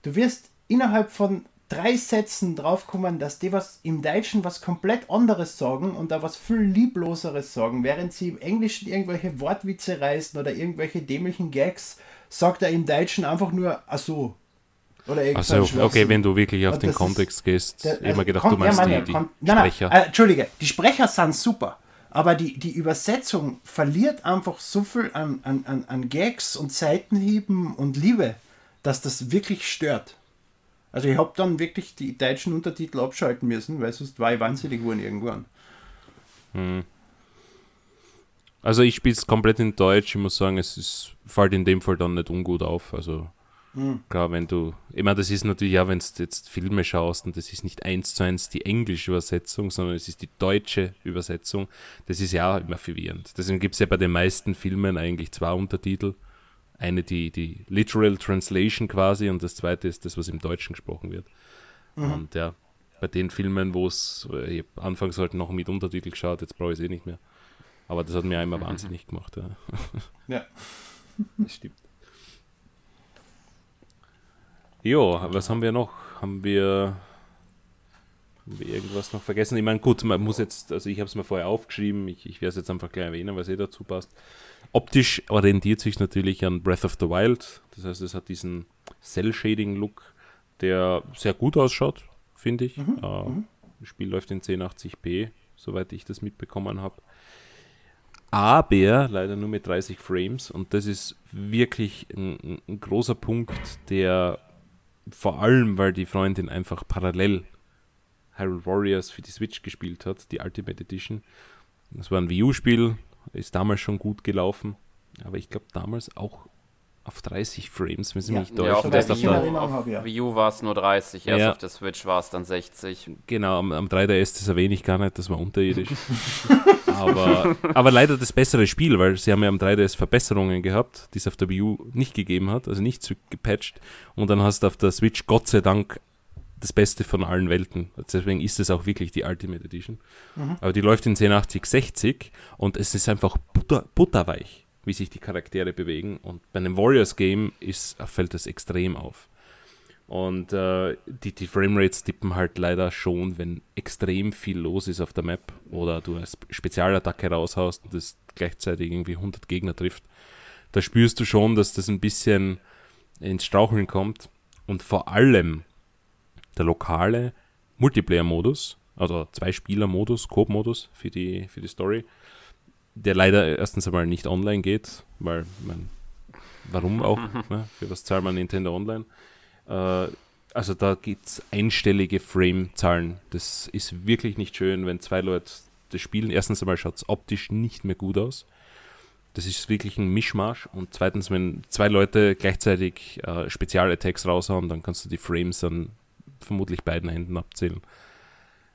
Du wirst innerhalb von drei Sätzen draufkommen, dass die was im Deutschen was komplett anderes sagen und da was viel liebloseres sagen, während sie im Englischen irgendwelche Wortwitze reißen oder irgendwelche dämlichen Gags, sagt er im Deutschen einfach nur ach so. Oder also, okay, wenn du wirklich auf und den Kontext ist, gehst, der, immer gedacht, du meinst ja, die, die nein, Sprecher. Nein, äh, Entschuldige, die Sprecher sind super, aber die, die Übersetzung verliert einfach so viel an, an, an, Gags und Seitenhieben und Liebe dass das wirklich stört. Also ich habe dann wirklich die deutschen Untertitel abschalten müssen, weil sonst war ich wahnsinnig geworden irgendwann. Hm. Also ich spiele es komplett in Deutsch. Ich muss sagen, es ist, fällt in dem Fall dann nicht ungut auf. Also hm. klar, wenn du, ich meine, das ist natürlich ja, wenn du jetzt Filme schaust und das ist nicht eins zu eins die englische Übersetzung, sondern es ist die deutsche Übersetzung. Das ist ja immer verwirrend. Deswegen gibt es ja bei den meisten Filmen eigentlich zwei Untertitel eine die, die Literal Translation quasi und das zweite ist das, was im Deutschen gesprochen wird. Mhm. Und ja, bei den Filmen, wo es, ich habe anfangs halt noch mit Untertitel geschaut, jetzt brauche ich es eh nicht mehr. Aber das hat mir einmal [LAUGHS] wahnsinnig gemacht. Ja. ja. [LAUGHS] Das stimmt. Jo, was haben wir noch? Haben wir, haben wir irgendwas noch vergessen? Ich meine, gut, man muss jetzt, also ich habe es mir vorher aufgeschrieben, ich, ich werde es jetzt einfach gleich erwähnen, was eh dazu passt. Optisch orientiert sich natürlich an Breath of the Wild. Das heißt, es hat diesen Cell-Shading-Look, der sehr gut ausschaut, finde ich. Mhm. Äh, mhm. das Spiel läuft in 1080p, soweit ich das mitbekommen habe. Aber leider nur mit 30 Frames und das ist wirklich ein, ein großer Punkt, der vor allem, weil die Freundin einfach parallel Hyrule Warriors für die Switch gespielt hat, die Ultimate Edition. Das war ein Wii U-Spiel, ist damals schon gut gelaufen. Aber ich glaube damals auch auf 30 Frames, wenn sie ja. mich täuschen. Ja, auf der Wii, U, auf Wii U war es nur 30, erst ja. auf der Switch war es dann 60. Genau, am, am 3DS, das erwähne ich gar nicht, das war unterirdisch. [LAUGHS] aber, aber leider das bessere Spiel, weil sie haben ja am 3DS Verbesserungen gehabt, die es auf der Wii U nicht gegeben hat, also nicht gepatcht. Und dann hast du auf der Switch Gott sei Dank das Beste von allen Welten. Deswegen ist es auch wirklich die Ultimate Edition. Mhm. Aber die läuft in 1080 60 und es ist einfach butter, butterweich, wie sich die Charaktere bewegen. Und bei einem Warriors Game ist, fällt das extrem auf. Und äh, die, die Framerates tippen halt leider schon, wenn extrem viel los ist auf der Map oder du eine Spezialattacke raushaust und das gleichzeitig irgendwie 100 Gegner trifft. Da spürst du schon, dass das ein bisschen ins Straucheln kommt. Und vor allem der lokale Multiplayer-Modus, also Zwei-Spieler-Modus, Coop-Modus für die, für die Story, der leider erstens einmal nicht online geht, weil, man, warum auch? [LAUGHS] ne? Für was zahlt man Nintendo Online? Äh, also da gibt es einstellige Frame-Zahlen. Das ist wirklich nicht schön, wenn zwei Leute das spielen. Erstens einmal schaut es optisch nicht mehr gut aus. Das ist wirklich ein Mischmasch. Und zweitens, wenn zwei Leute gleichzeitig äh, Spezialattacks raushauen, dann kannst du die Frames an vermutlich beiden Händen abzählen.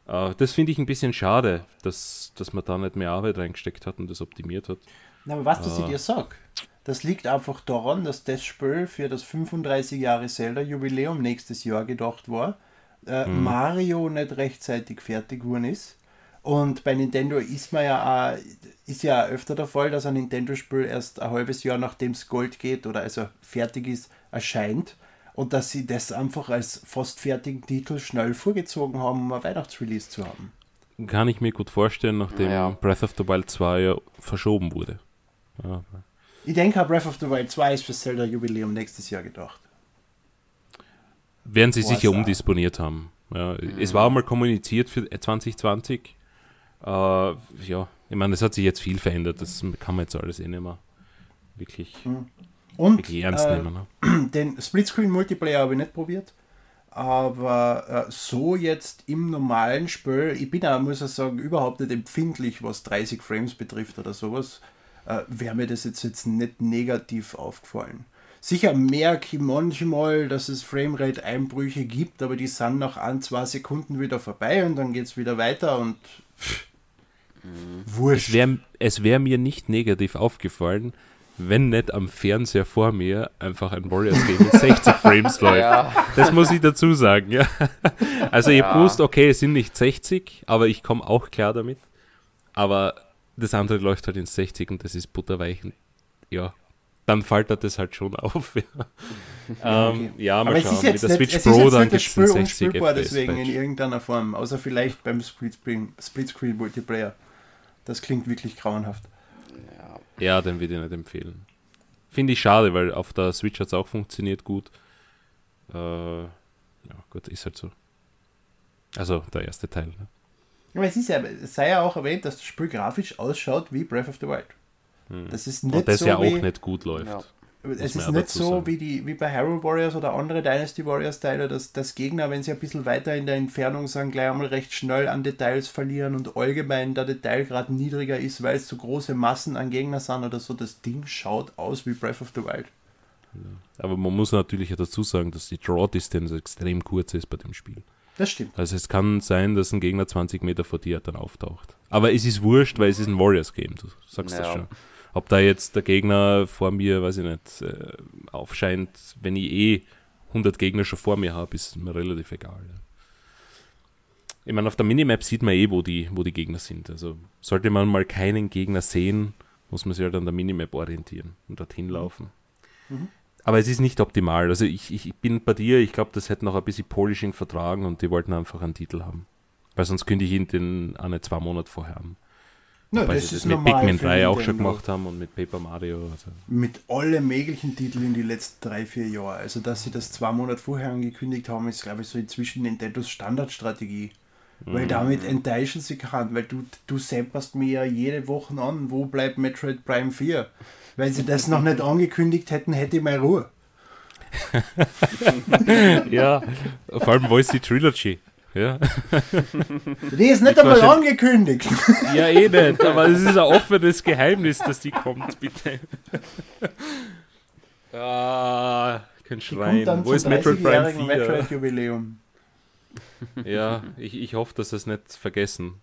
Äh, das finde ich ein bisschen schade, dass, dass man da nicht mehr Arbeit reingesteckt hat und das optimiert hat. Na, aber was, dass äh, ich dir sage, das liegt einfach daran, dass das Spiel für das 35 Jahre Zelda-Jubiläum nächstes Jahr gedacht war. Äh, mhm. Mario nicht rechtzeitig fertig geworden ist und bei Nintendo ist man ja auch, ist ja öfter der Fall, dass ein Nintendo-Spiel erst ein halbes Jahr nachdem es Gold geht oder also fertig ist, erscheint. Und dass sie das einfach als fast fertigen Titel schnell vorgezogen haben, um ein Weihnachtsrelease zu haben. Kann ich mir gut vorstellen, nachdem ja. Breath of the Wild 2 ja verschoben wurde. Ja. Ich denke, Breath of the Wild 2 ist für Zelda Jubiläum nächstes Jahr gedacht. Werden sie sicher umdisponiert haben. Ja, mhm. Es war mal kommuniziert für 2020 äh, ja, ich meine, es hat sich jetzt viel verändert, das kann man jetzt alles eh nicht mehr wirklich, hm. Und, äh, nehmen. Ne? [CLEARS THROAT] Den Splitscreen-Multiplayer habe ich nicht probiert, aber äh, so jetzt im normalen Spiel, ich bin auch, muss ich sagen, überhaupt nicht empfindlich, was 30 Frames betrifft oder sowas, äh, wäre mir das jetzt, jetzt nicht negativ aufgefallen. Sicher merke ich manchmal, dass es Framerate-Einbrüche gibt, aber die sind nach ein, zwei Sekunden wieder vorbei und dann geht es wieder weiter und pff, Wurscht. Es wäre wär mir nicht negativ aufgefallen, wenn nicht am Fernseher vor mir einfach ein Warriors Game mit 60 [LAUGHS] Frames läuft. Ja. Das muss ich dazu sagen, ja. Also ich ja. wusste, okay, es sind nicht 60, aber ich komme auch klar damit. Aber das andere läuft halt in 60 und das ist butterweichen. Ja, dann fällt das halt schon auf. Ja, [LAUGHS] ähm, ja mal aber schauen. Mit der Switch Pro dann gibt es 60 FPS. deswegen in irgendeiner Form, außer vielleicht beim Splitscreen, Splitscreen Multiplayer. Das klingt wirklich grauenhaft. Ja, den würde ich nicht empfehlen. Finde ich schade, weil auf der Switch hat es auch funktioniert gut. Äh, ja, gut, ist halt so. Also der erste Teil. Ne? Aber es, ist ja, es sei ja auch erwähnt, dass das Spiel grafisch ausschaut wie Breath of the Wild. Hm. Das ist nicht Und das so ja auch nicht gut läuft. Ja es ist nicht so wie, die, wie bei Hyrule Warriors oder andere Dynasty Warriors Teile, dass, dass Gegner, wenn sie ein bisschen weiter in der Entfernung sind, gleich einmal recht schnell an Details verlieren und allgemein der Detailgrad niedriger ist, weil es zu große Massen an Gegnern sind oder so. Das Ding schaut aus wie Breath of the Wild. Aber man muss natürlich dazu sagen, dass die Draw Distance extrem kurz ist bei dem Spiel. Das stimmt. Also es kann sein, dass ein Gegner 20 Meter vor dir dann auftaucht. Aber es ist wurscht, weil es ist ein Warriors Game, du sagst ja. das schon. Ob da jetzt der Gegner vor mir, weiß ich nicht, äh, aufscheint, wenn ich eh 100 Gegner schon vor mir habe, ist mir relativ egal. Ja. Ich meine, auf der Minimap sieht man eh, wo die, wo die Gegner sind. Also sollte man mal keinen Gegner sehen, muss man sich halt an der Minimap orientieren und dorthin laufen. Mhm. Aber es ist nicht optimal. Also ich, ich bin bei dir, ich glaube, das hätte noch ein bisschen Polishing vertragen und die wollten einfach einen Titel haben. Weil sonst könnte ich ihn den eine zwei Monate vorher haben. Na, Wobei das sie das mit Pikmin 3 auch schon gemacht haben und mit Paper Mario. Also. Mit allen möglichen Titeln in die letzten drei, vier Jahre. Also, dass sie das zwei Monate vorher angekündigt haben, ist, glaube ich, so inzwischen Nintendos Standardstrategie. Mhm. Weil damit enttäuschen sie kann, weil du, du semperst mir ja jede Woche an, wo bleibt Metroid Prime 4. Wenn sie das noch nicht angekündigt hätten, hätte ich mal Ruhe. [LAUGHS] ja, vor allem die Trilogy? Ja. [LAUGHS] Die ist nicht einmal angekündigt. [LAUGHS] Ja, eh nicht, aber es ist ein offenes Geheimnis, dass die kommt, bitte. Ah, kein Schreien. Wo ist Metroid Prime 4? Metroid Jubiläum. Ja, ich, ich hoffe, dass sie es nicht vergessen.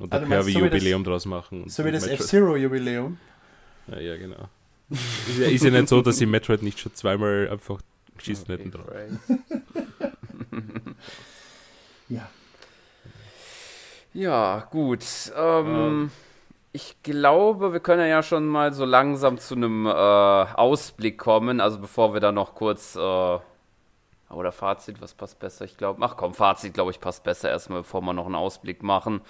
Und da Kirby so Jubiläum draus machen. So wie das F-Zero Jubiläum. Ja, ja, genau. ist, ja, ist ja nicht so, dass sie Metroid nicht schon zweimal einfach schießen hätten drauf. [LAUGHS] Ja. Ja, gut. Ähm, ja. Ich glaube, wir können ja schon mal so langsam zu einem äh, Ausblick kommen. Also bevor wir da noch kurz äh, oder Fazit, was passt besser? Ich glaube, ach komm, Fazit, glaube ich, passt besser erstmal, bevor wir noch einen Ausblick machen.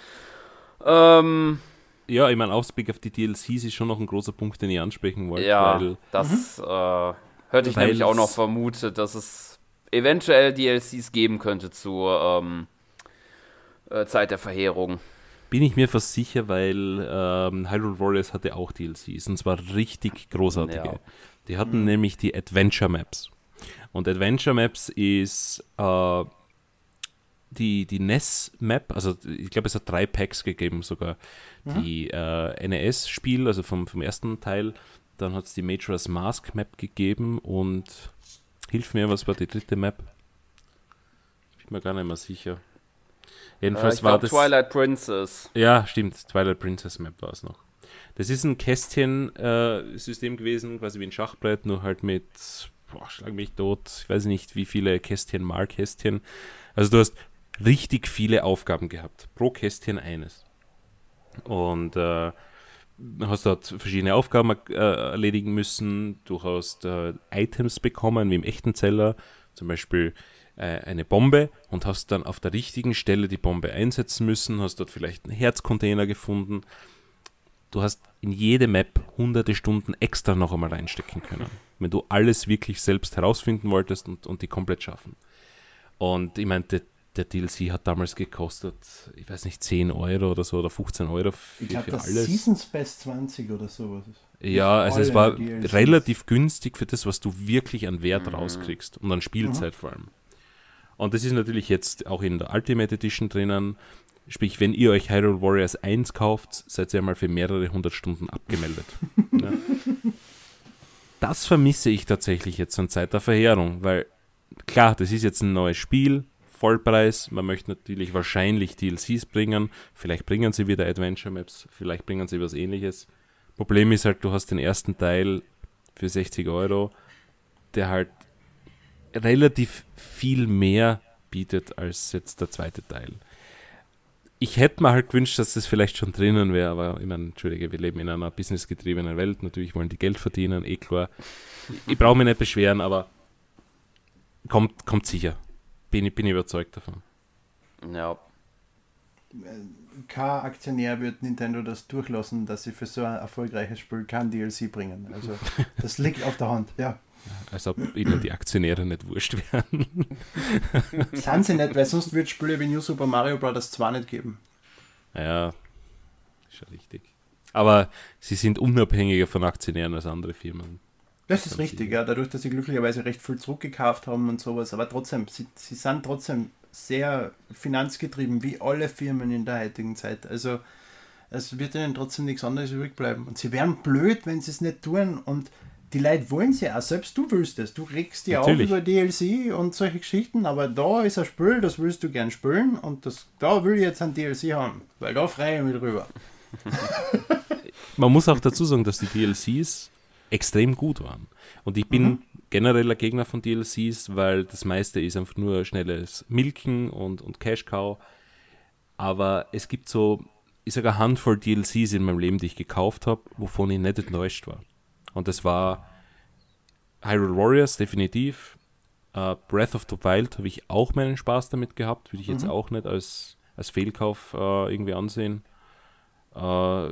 Ähm, ja, ich meine, Ausblick auf die DLCs ist schon noch ein großer Punkt, den ich ansprechen wollte. Ja, weil, das mhm. äh, hörte ich nämlich auch noch vermutet, dass es eventuell DLCs geben könnte zu ähm, äh, Zeit der Verheerung. Bin ich mir fast sicher, weil ähm, Hyrule Warriors hatte auch DLCs und zwar richtig großartige. Ja. Die hatten mhm. nämlich die Adventure Maps. Und Adventure Maps ist, äh, die, die NES-Map, also ich glaube, es hat drei Packs gegeben sogar. Mhm. Die äh, NES-Spiel, also vom, vom ersten Teil, dann hat es die Majora's Mask Map gegeben und hilf mir, was war die dritte Map? Ich bin mir gar nicht mehr sicher. Jedenfalls äh, war das. Twilight Princess. Ja, stimmt. Twilight Princess Map war es noch. Das ist ein Kästchen-System äh, gewesen, quasi wie ein Schachbrett, nur halt mit, boah, schlag mich tot, ich weiß nicht, wie viele Kästchen mal Kästchen. Also du hast richtig viele Aufgaben gehabt. Pro Kästchen eines. Und äh, hast dort verschiedene Aufgaben äh, erledigen müssen. Du hast äh, Items bekommen, wie im echten Zeller, zum Beispiel äh, eine Bombe und hast dann auf der richtigen Stelle die Bombe einsetzen müssen, hast dort vielleicht einen Herzcontainer gefunden. Du hast in jede Map hunderte Stunden extra noch einmal reinstecken können, wenn du alles wirklich selbst herausfinden wolltest und, und die komplett schaffen. Und ich meine, der DLC hat damals gekostet, ich weiß nicht, 10 Euro oder so oder 15 Euro für, ich glaub, für das alles. Seasons Best 20 oder sowas. Ja, also es war DLCs. relativ günstig für das, was du wirklich an Wert mhm. rauskriegst und an Spielzeit mhm. vor allem. Und das ist natürlich jetzt auch in der Ultimate Edition drinnen. Sprich, wenn ihr euch Hyrule Warriors 1 kauft, seid ihr einmal für mehrere hundert Stunden abgemeldet. [LAUGHS] ja. Das vermisse ich tatsächlich jetzt an Zeit der Verheerung, weil klar, das ist jetzt ein neues Spiel, Vollpreis. Man möchte natürlich wahrscheinlich DLCs bringen. Vielleicht bringen sie wieder Adventure Maps, vielleicht bringen sie was ähnliches. Problem ist halt, du hast den ersten Teil für 60 Euro, der halt relativ viel mehr bietet als jetzt der zweite Teil. Ich hätte mir halt gewünscht, dass das vielleicht schon drinnen wäre, aber ich meine, Entschuldige, wir leben in einer businessgetriebenen Welt. Natürlich wollen die Geld verdienen, eh klar. Ich brauche mich nicht beschweren, aber kommt, kommt sicher. Bin, bin ich überzeugt davon. Ja. Kein Aktionär wird Nintendo das durchlassen, dass sie für so ein erfolgreiches Spiel kein DLC bringen. Also [LAUGHS] das liegt auf der Hand, ja. Als ob ihnen die Aktionäre nicht wurscht wären. [LAUGHS] Sind sie nicht, weil sonst wird Spiele wie New Super Mario Bros. 2 nicht geben. Ja, ist schon richtig. Aber sie sind unabhängiger von Aktionären als andere Firmen. Das ist richtig, ja, dadurch, dass sie glücklicherweise recht viel zurückgekauft haben und sowas. Aber trotzdem, sie, sie sind trotzdem sehr finanzgetrieben, wie alle Firmen in der heutigen Zeit. Also es wird ihnen trotzdem nichts anderes übrig bleiben. Und sie wären blöd, wenn sie es nicht tun. Und die Leute wollen ja auch, selbst du willst es. Du regst dich Natürlich. auf über DLC und solche Geschichten, aber da ist ein Spiel, das willst du gern spielen und das, da will ich jetzt ein DLC haben, weil da freue ich mich drüber. Man muss auch dazu sagen, dass die DLCs extrem gut waren. Und ich bin mhm. genereller Gegner von DLCs, weil das meiste ist einfach nur schnelles Milken und, und Cash Cow. Aber es gibt so, ich sage, eine Handvoll DLCs in meinem Leben, die ich gekauft habe, wovon ich nicht enttäuscht war. Und das war Hyrule Warriors, definitiv. Uh, Breath of the Wild habe ich auch meinen Spaß damit gehabt. Würde ich jetzt mhm. auch nicht als, als Fehlkauf uh, irgendwie ansehen. Uh,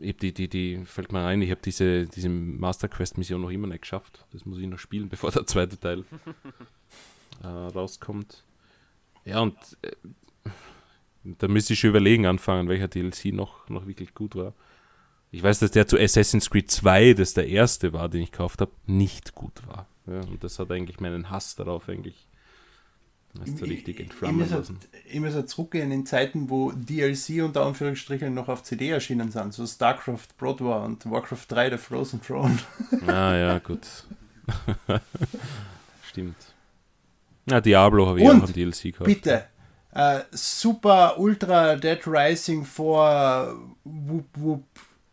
ich habe die, die, die, fällt mir ein, ich habe diese, diese Master Quest Mission noch immer nicht geschafft. Das muss ich noch spielen, [LAUGHS] bevor der zweite Teil [LAUGHS] rauskommt. Ja, und äh, da müsste ich schon überlegen anfangen, welcher DLC noch, noch wirklich gut war. Ich weiß, dass der zu Assassin's Creed 2, das der erste war, den ich gekauft habe, nicht gut war. Ja, und das hat eigentlich meinen Hass darauf eigentlich hast du richtig entflammen lassen. Ich muss halt zurückgehen in Zeiten, wo DLC unter Anführungsstrichen noch auf CD erschienen sind, so StarCraft Broad War und Warcraft 3 The Frozen Throne. [LAUGHS] Ah ja, gut. [LAUGHS] Stimmt. Ja, Diablo habe ich und, auch im DLC gehabt. Bitte, uh, Super Ultra Dead Rising 4 Whoop Whoop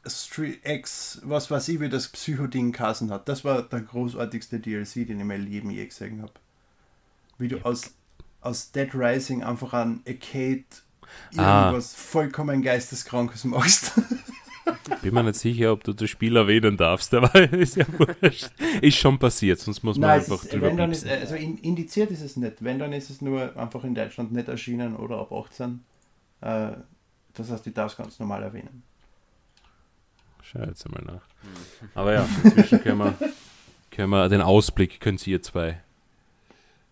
Street X, was weiß ich, wie das Psycho-Ding kassen hat. Das war der großartigste DLC, den ich in meinem Leben je gesehen habe. Wie du aus, aus Dead Rising einfach an Arcade ah. irgendwas ah. vollkommen Geisteskrankes machst. [LAUGHS] Bin mir nicht sicher, ob du das Spiel erwähnen darfst, aber [LAUGHS] ist ja wurscht. Ist schon passiert, sonst muss man Nein, einfach ist, drüber wenn dann ist, Also indiziert ist es nicht. Wenn, dann ist es nur einfach in Deutschland nicht erschienen oder ab 18. Äh, das heißt, ich darf es ganz normal erwähnen. Schau jetzt einmal nach. Aber ja, inzwischen können wir, können wir den Ausblick, können Sie ihr zwei.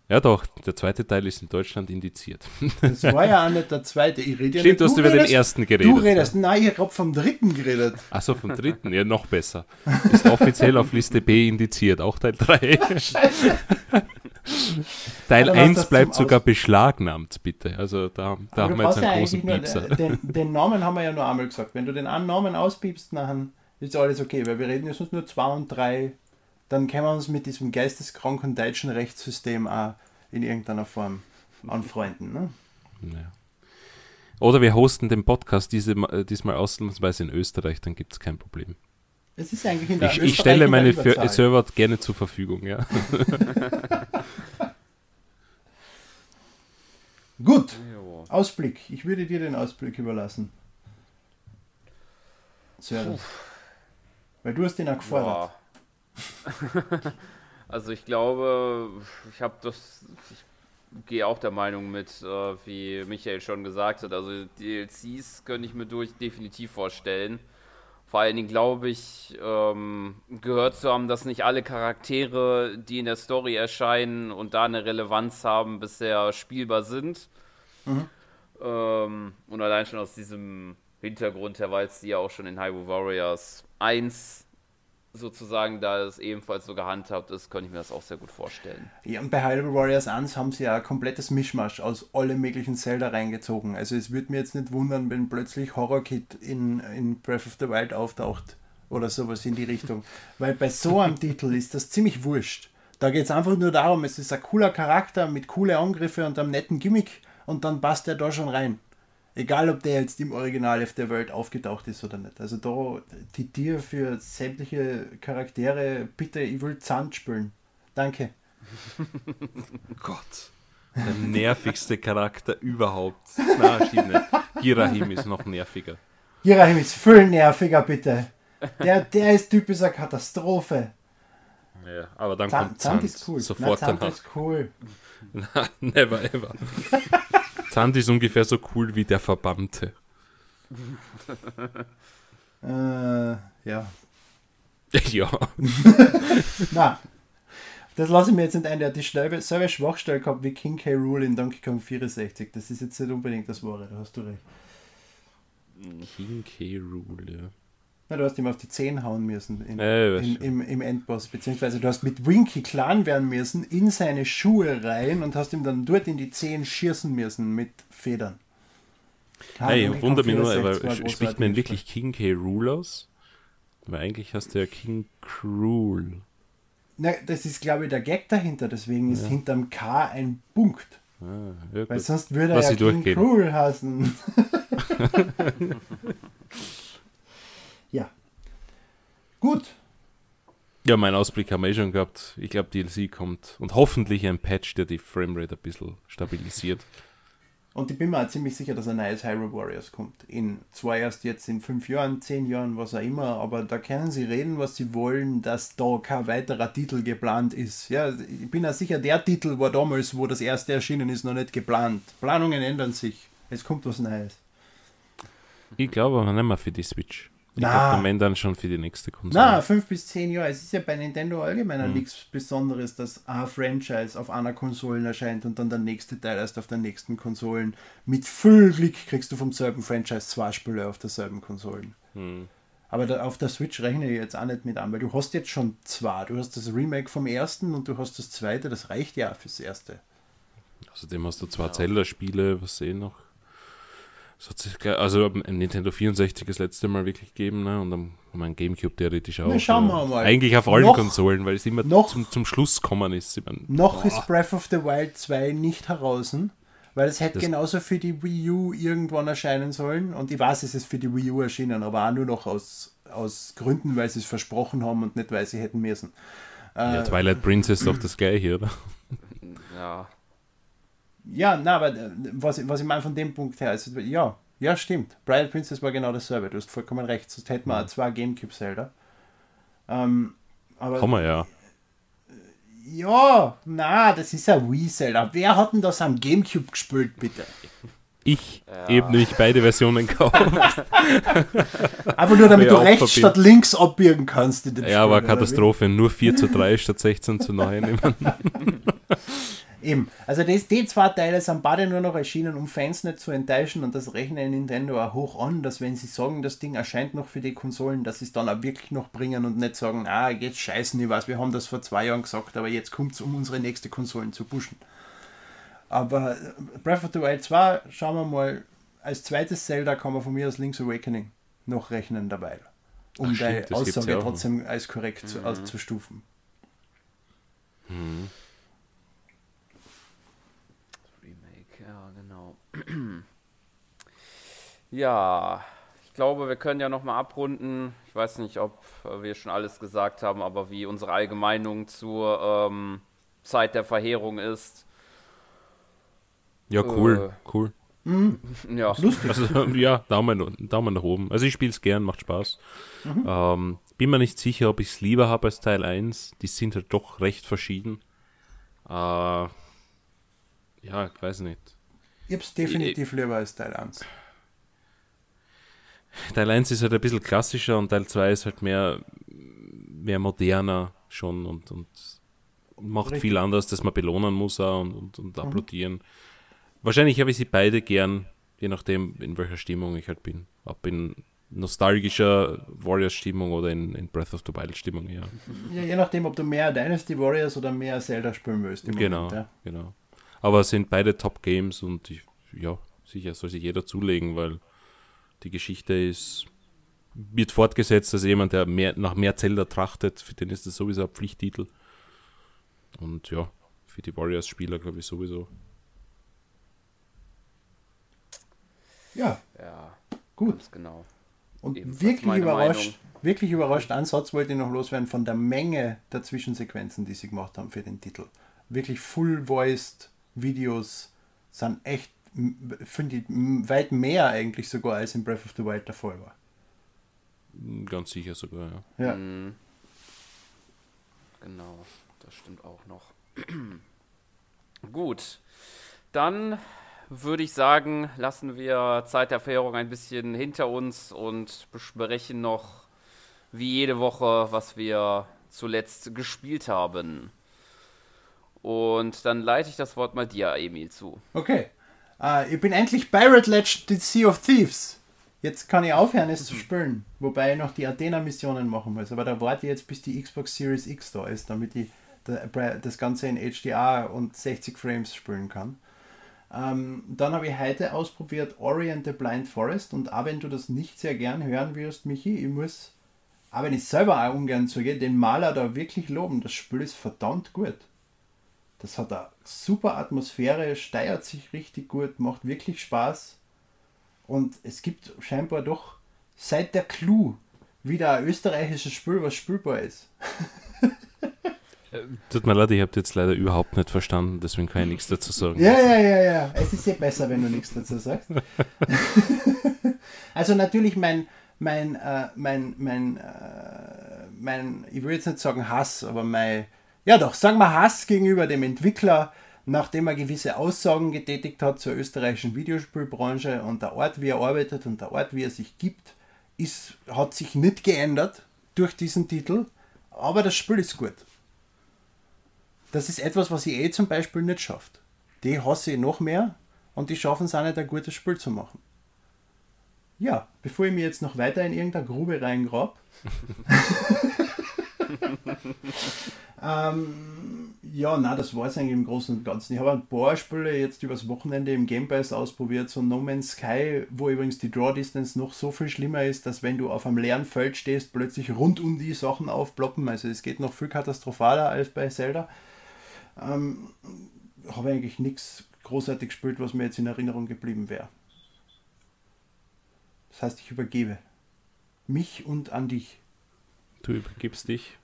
Ja doch, der zweite Teil ist in Deutschland indiziert. Das war ja auch nicht der zweite. Ich rede ja Stimmt, nicht. du hast über den ersten geredet. Du redest, nein, ich habe vom dritten geredet. Achso, vom dritten, ja, noch besser. Ist offiziell auf Liste B indiziert, auch Teil 3. [LAUGHS] Teil 1 bleibt sogar beschlagnahmt, bitte. Also da, da haben wir jetzt einen großen Piepser. Den, den, Namen haben wir ja nur einmal gesagt. Wenn du den einen Namen auspiepst, dann ist alles okay, weil wir reden ja sonst nur zwei und drei. Dann können wir uns mit diesem geisteskranken deutschen Rechtssystem auch in irgendeiner Form anfreunden. Ne? Ja. Oder wir hosten den Podcast diese, äh, diesmal ausnahmsweise in Österreich, dann gibt es kein Problem. Es ist eigentlich in der ich, ich stelle meine Server gerne zur Verfügung, ja. [LAUGHS] Gut. Ausblick. Ich würde dir den Ausblick überlassen. Server. Weil du hast den auch gefordert. [LAUGHS] also ich glaube, ich habe das. Ich gehe auch der Meinung mit, äh, wie Michael schon gesagt hat. Also DLCs könnte ich mir durch definitiv vorstellen. Vor allen Dingen glaube ich, ähm, gehört zu haben, dass nicht alle Charaktere, die in der Story erscheinen und da eine Relevanz haben, bisher spielbar sind. Mhm. Ähm, und allein schon aus diesem Hintergrund her, weil es die ja auch schon in Hyrule Warriors 1 sozusagen, da es ebenfalls so gehandhabt ist, könnte ich mir das auch sehr gut vorstellen. Ja, und bei Hyrule Warriors 1 haben sie ja ein komplettes Mischmasch aus allen möglichen Zelda reingezogen. Also es würde mir jetzt nicht wundern, wenn plötzlich Horror Kid in, in Breath of the Wild auftaucht oder sowas in die Richtung. [LAUGHS] Weil bei so einem Titel ist das ziemlich wurscht. Da geht es einfach nur darum, es ist ein cooler Charakter mit coolen Angriffen und einem netten Gimmick und dann passt er da schon rein. Egal, ob der jetzt im Original of the World aufgetaucht ist oder nicht. Also da, die Tier für sämtliche Charaktere, bitte, ich will Zand spielen. Danke. [LAUGHS] Gott. Der nervigste Charakter überhaupt. Na, stimmt nicht. Girahim ist noch nerviger. Girahim ist viel nerviger, bitte. Der, der ist typisch eine Katastrophe. Ja, aber dann Zand, kommt Zand. Zand ist cool. Sofort Na, Zand danach. ist cool. Na, [LAUGHS] never ever. [LAUGHS] Zand ist ungefähr so cool wie der Verbannte. [LAUGHS] äh, ja. [LAUGHS] ja. [LAUGHS] Na, das lasse ich mir jetzt nicht ein. Der hat dieselbe Schwachstelle gehabt wie King K. Rule in Donkey Kong 64. Das ist jetzt nicht unbedingt das Wahre, da hast du recht. King K. Rule, ja. Na, du hast ihm auf die Zehen hauen müssen in, ja, in, im, im Endboss, beziehungsweise du hast mit Winky clan werden müssen in seine Schuhe rein und hast ihm dann dort in die Zehen schießen müssen mit Federn. Hey, ich wundere mich nur, aber spricht man wirklich King K. Rulers? Weil eigentlich hast du ja King Cruel. Na, das ist, glaube ich, der Gag dahinter, deswegen ist ja. hinterm K ein Punkt. Ah, ja, Weil sonst würde er ja King durchgehen. Cruel heißen. [LAUGHS] [LAUGHS] Gut. Ja, mein Ausblick haben wir eh schon gehabt. Ich glaube, DLC kommt und hoffentlich ein Patch, der die Framerate ein bisschen stabilisiert. Und ich bin mir auch ziemlich sicher, dass ein neues Hyrule Warriors kommt. In zwar erst jetzt in fünf Jahren, zehn Jahren, was auch immer, aber da können sie reden, was sie wollen, dass da kein weiterer Titel geplant ist. Ja, ich bin ja sicher, der Titel war damals, wo das erste erschienen ist, noch nicht geplant. Planungen ändern sich. Es kommt was Neues. Ich glaube aber nicht mehr für die Switch. Ich glaube, dann schon für die nächste Konsole. Na, fünf bis zehn Jahre. Es ist ja bei Nintendo allgemein mhm. nichts Besonderes, dass ein Franchise auf einer Konsole erscheint und dann der nächste Teil erst auf der nächsten Konsolen. Mit viel Glück kriegst du vom selben Franchise zwei Spiele auf derselben Konsolen. Mhm. Aber da, auf der Switch rechne ich jetzt auch nicht mit an, weil du hast jetzt schon zwei. Du hast das Remake vom ersten und du hast das zweite. Das reicht ja fürs erste. Außerdem hast du zwei ja. Zelda-Spiele, was sehen noch? Also ein Nintendo 64 das letzte Mal wirklich gegeben, ne? Und dann mein Gamecube theoretisch auch. Na, schauen wir mal. Eigentlich auf allen noch, Konsolen, weil es immer noch, zum, zum Schluss kommen ist. Ich mein, noch boah. ist Breath of the Wild 2 nicht heraus, weil es hätte das genauso für die Wii U irgendwann erscheinen sollen. Und ich weiß, es ist für die Wii U erschienen, aber auch nur noch aus, aus Gründen, weil sie es versprochen haben und nicht, weil sie hätten müssen. Ja, äh, Twilight Princess ist doch das gleiche, oder? Ja. Ja, na, aber äh, was, was ich meine von dem Punkt her, also, ja, ja, stimmt. Bridal Princess war genau dasselbe. Du hast vollkommen recht. Sonst hätten wir mhm. zwei Gamecube-Zelda. Ähm, aber. Kann man ja. Ja, na, das ist ein Wii-Zelda. Wer hat denn das am Gamecube gespielt, bitte? Ich ja. eben nicht beide Versionen gekauft. [LAUGHS] Einfach nur, damit du rechts statt links abbiegen kannst. Ja, Spiel, war Katastrophe. Nur 4 zu 3 statt 16 zu 9. [LAUGHS] Eben. Also das, die zwei Teile sind beide nur noch erschienen, um Fans nicht zu enttäuschen und das rechne Nintendo auch hoch an, dass wenn sie sagen, das Ding erscheint noch für die Konsolen, dass sie es dann auch wirklich noch bringen und nicht sagen, ah, jetzt scheißen, ich weiß, wir haben das vor zwei Jahren gesagt, aber jetzt kommt es, um unsere nächste Konsolen zu pushen. Aber äh, Breath of the Wild 2, schauen wir mal, als zweites Zelda kann man von mir aus Link's Awakening noch rechnen dabei. Um Ach, die Aussage trotzdem als korrekt mhm. zu, auszustufen. Mhm. Ja, ich glaube, wir können ja nochmal abrunden. Ich weiß nicht, ob wir schon alles gesagt haben, aber wie unsere Allgemeinung zur ähm, Zeit der Verheerung ist. Ja, cool, äh, cool. Mhm. Ja. Also, ja, Daumen, Daumen nach oben. Also ich spiele es gern, macht Spaß. Mhm. Ähm, bin mir nicht sicher, ob ich es lieber habe als Teil 1. Die sind halt doch recht verschieden. Äh, ja, ich weiß nicht. Ich habe es definitiv ich, lieber als Teil 1. Teil 1 ist halt ein bisschen klassischer und Teil 2 ist halt mehr, mehr moderner schon und, und macht Richtig. viel anders, dass man belohnen muss auch und, und, und mhm. applaudieren. Wahrscheinlich habe ich sie beide gern, je nachdem, in welcher Stimmung ich halt bin. Ob in nostalgischer Warriors-Stimmung oder in, in, Breath of the Wild-Stimmung, ja. ja. Je nachdem, ob du mehr Dynasty Warriors oder mehr Zelda spielen willst. Genau, Moment, ja. genau. Aber es sind beide Top-Games und ich, ja, sicher soll sich jeder zulegen, weil die Geschichte ist, wird fortgesetzt, also jemand, der mehr, nach mehr Zelda trachtet, für den ist das sowieso ein Pflichttitel. Und ja, für die Warriors-Spieler glaube ich sowieso. Ja. Ja. Gut. Genau. Und wirklich überrascht, Meinung. wirklich überrascht, einen Satz wollte ich noch loswerden von der Menge der Zwischensequenzen, die sie gemacht haben für den Titel. Wirklich full-voiced Videos sind echt, finde ich, weit mehr eigentlich sogar als in Breath of the Wild der Fall war. Ganz sicher sogar, ja. ja. Mhm. Genau, das stimmt auch noch. [CLEARS THROAT] Gut, dann würde ich sagen, lassen wir Zeit der Verheerung ein bisschen hinter uns und besprechen noch wie jede Woche, was wir zuletzt gespielt haben. Und dann leite ich das Wort mal dir, Emil, zu. Okay. Uh, ich bin endlich Pirate Legend The Sea of Thieves. Jetzt kann ich aufhören, es zu spielen. Wobei ich noch die Athena-Missionen machen muss. Aber da warte ich jetzt, bis die Xbox Series X da ist, damit ich das Ganze in HDR und 60 Frames spielen kann. Ähm, dann habe ich heute ausprobiert Orient the Blind Forest und auch wenn du das nicht sehr gern hören wirst, Michi, ich muss, auch wenn ich selber auch ungern zugehe, den Maler da wirklich loben. Das Spiel ist verdammt gut. Das hat eine super Atmosphäre, steuert sich richtig gut, macht wirklich Spaß. Und es gibt scheinbar doch seit der Clue wieder ein österreichisches Spiel, was spielbar ist. Äh, tut mir leid, ich habe jetzt leider überhaupt nicht verstanden, deswegen kann ich nichts dazu sagen. Ja, ja, ja, ja. Es ist ja besser, wenn du nichts dazu sagst. [LAUGHS] also natürlich mein, mein, äh, mein, mein, äh, mein, ich will jetzt nicht sagen Hass, aber mein ja doch, sagen wir Hass gegenüber dem Entwickler, nachdem er gewisse Aussagen getätigt hat zur österreichischen Videospielbranche und der Ort, wie er arbeitet und der Ort, wie er sich gibt, ist, hat sich nicht geändert durch diesen Titel, aber das Spiel ist gut. Das ist etwas, was eh zum Beispiel nicht schafft. Die hasse ich noch mehr und die schaffen es auch nicht, ein gutes Spiel zu machen. Ja, bevor ich mir jetzt noch weiter in irgendeine Grube reingrab. [LAUGHS] [LAUGHS] Ähm, ja, na, das war es eigentlich im Großen und Ganzen. Ich habe ein paar Spiele jetzt übers Wochenende im Game Pass ausprobiert, so No Man's Sky, wo übrigens die Draw Distance noch so viel schlimmer ist, dass wenn du auf einem leeren Feld stehst, plötzlich rund um die Sachen aufploppen. Also es geht noch viel katastrophaler als bei Zelda. Ähm, habe eigentlich nichts großartig gespielt, was mir jetzt in Erinnerung geblieben wäre. Das heißt, ich übergebe mich und an dich. Du übergibst dich.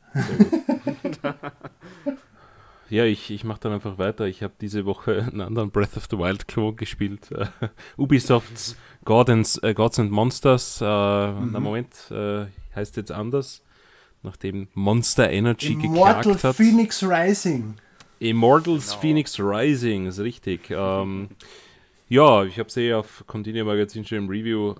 Ja, ich, ich mache dann einfach weiter. Ich habe diese Woche einen anderen Breath of the Wild Klon gespielt. Uh, Ubisofts and, uh, Gods and Monsters. Uh, mhm. Na Moment, heißt jetzt anders. Nachdem Monster Energy Immortal geklagt hat. Phoenix Rising. Immortals genau. Phoenix Rising, ist richtig. Ähm, ja, ich habe sie auf Continue Magazin schon im Review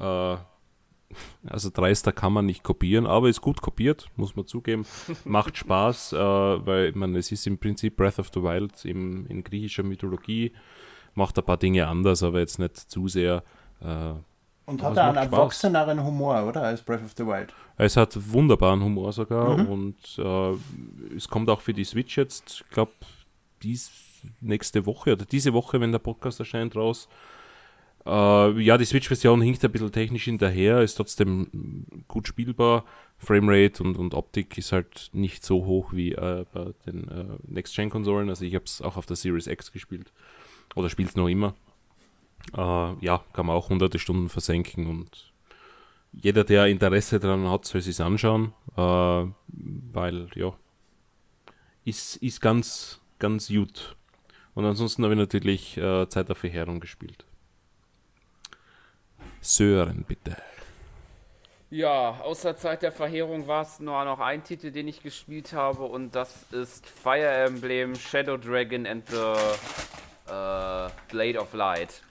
also dreister kann man nicht kopieren, aber ist gut kopiert, muss man zugeben. Macht [LAUGHS] Spaß, äh, weil man, es ist im Prinzip Breath of the Wild im, in griechischer Mythologie, macht ein paar Dinge anders, aber jetzt nicht zu sehr. Äh, und hat er einen erwachseneren Humor, oder? Als Breath of the Wild. Es hat wunderbaren Humor sogar mhm. und äh, es kommt auch für die Switch jetzt, ich glaube, dies nächste Woche oder diese Woche, wenn der Podcast erscheint, raus. Äh, ja, die Switch-Version hinkt ein bisschen technisch hinterher, ist trotzdem gut spielbar. Framerate und, und Optik ist halt nicht so hoch wie äh, bei den äh, Next-Gen-Konsolen. Also ich habe es auch auf der Series X gespielt. Oder spielt es noch immer. Äh, ja, kann man auch hunderte Stunden versenken und jeder, der Interesse daran hat, soll sich anschauen, äh, weil ja, ist, ist ganz, ganz gut. Und ansonsten habe ich natürlich äh, Zeit der Verheerung gespielt. Sören, bitte. Ja, außer Zeit der Verheerung war es nur noch ein Titel, den ich gespielt habe und das ist Fire Emblem Shadow Dragon and the äh, Blade of Light.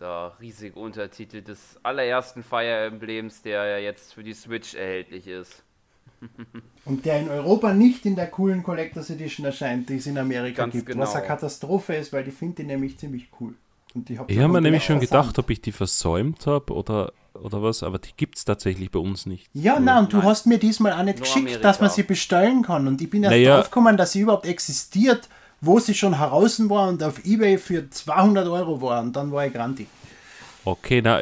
Der riesige Untertitel des allerersten Fire Emblems, der ja jetzt für die Switch erhältlich ist. [LAUGHS] Und der in Europa nicht in der coolen Collectors Edition erscheint, die es in Amerika Ganz gibt. Genau. Was eine Katastrophe ist, weil die finde ich nämlich ziemlich cool. Und die ich habe mir nämlich schon gedacht, ob ich die versäumt habe oder, oder was, aber die gibt es tatsächlich bei uns nicht. Ja, nein, und du hast mir diesmal auch nicht Nur geschickt, Amerika. dass man sie bestellen kann. Und ich bin erst naja. draufgekommen, dass sie überhaupt existiert, wo sie schon heraus war und auf Ebay für 200 Euro war. Und dann war ich grantig. Okay, na,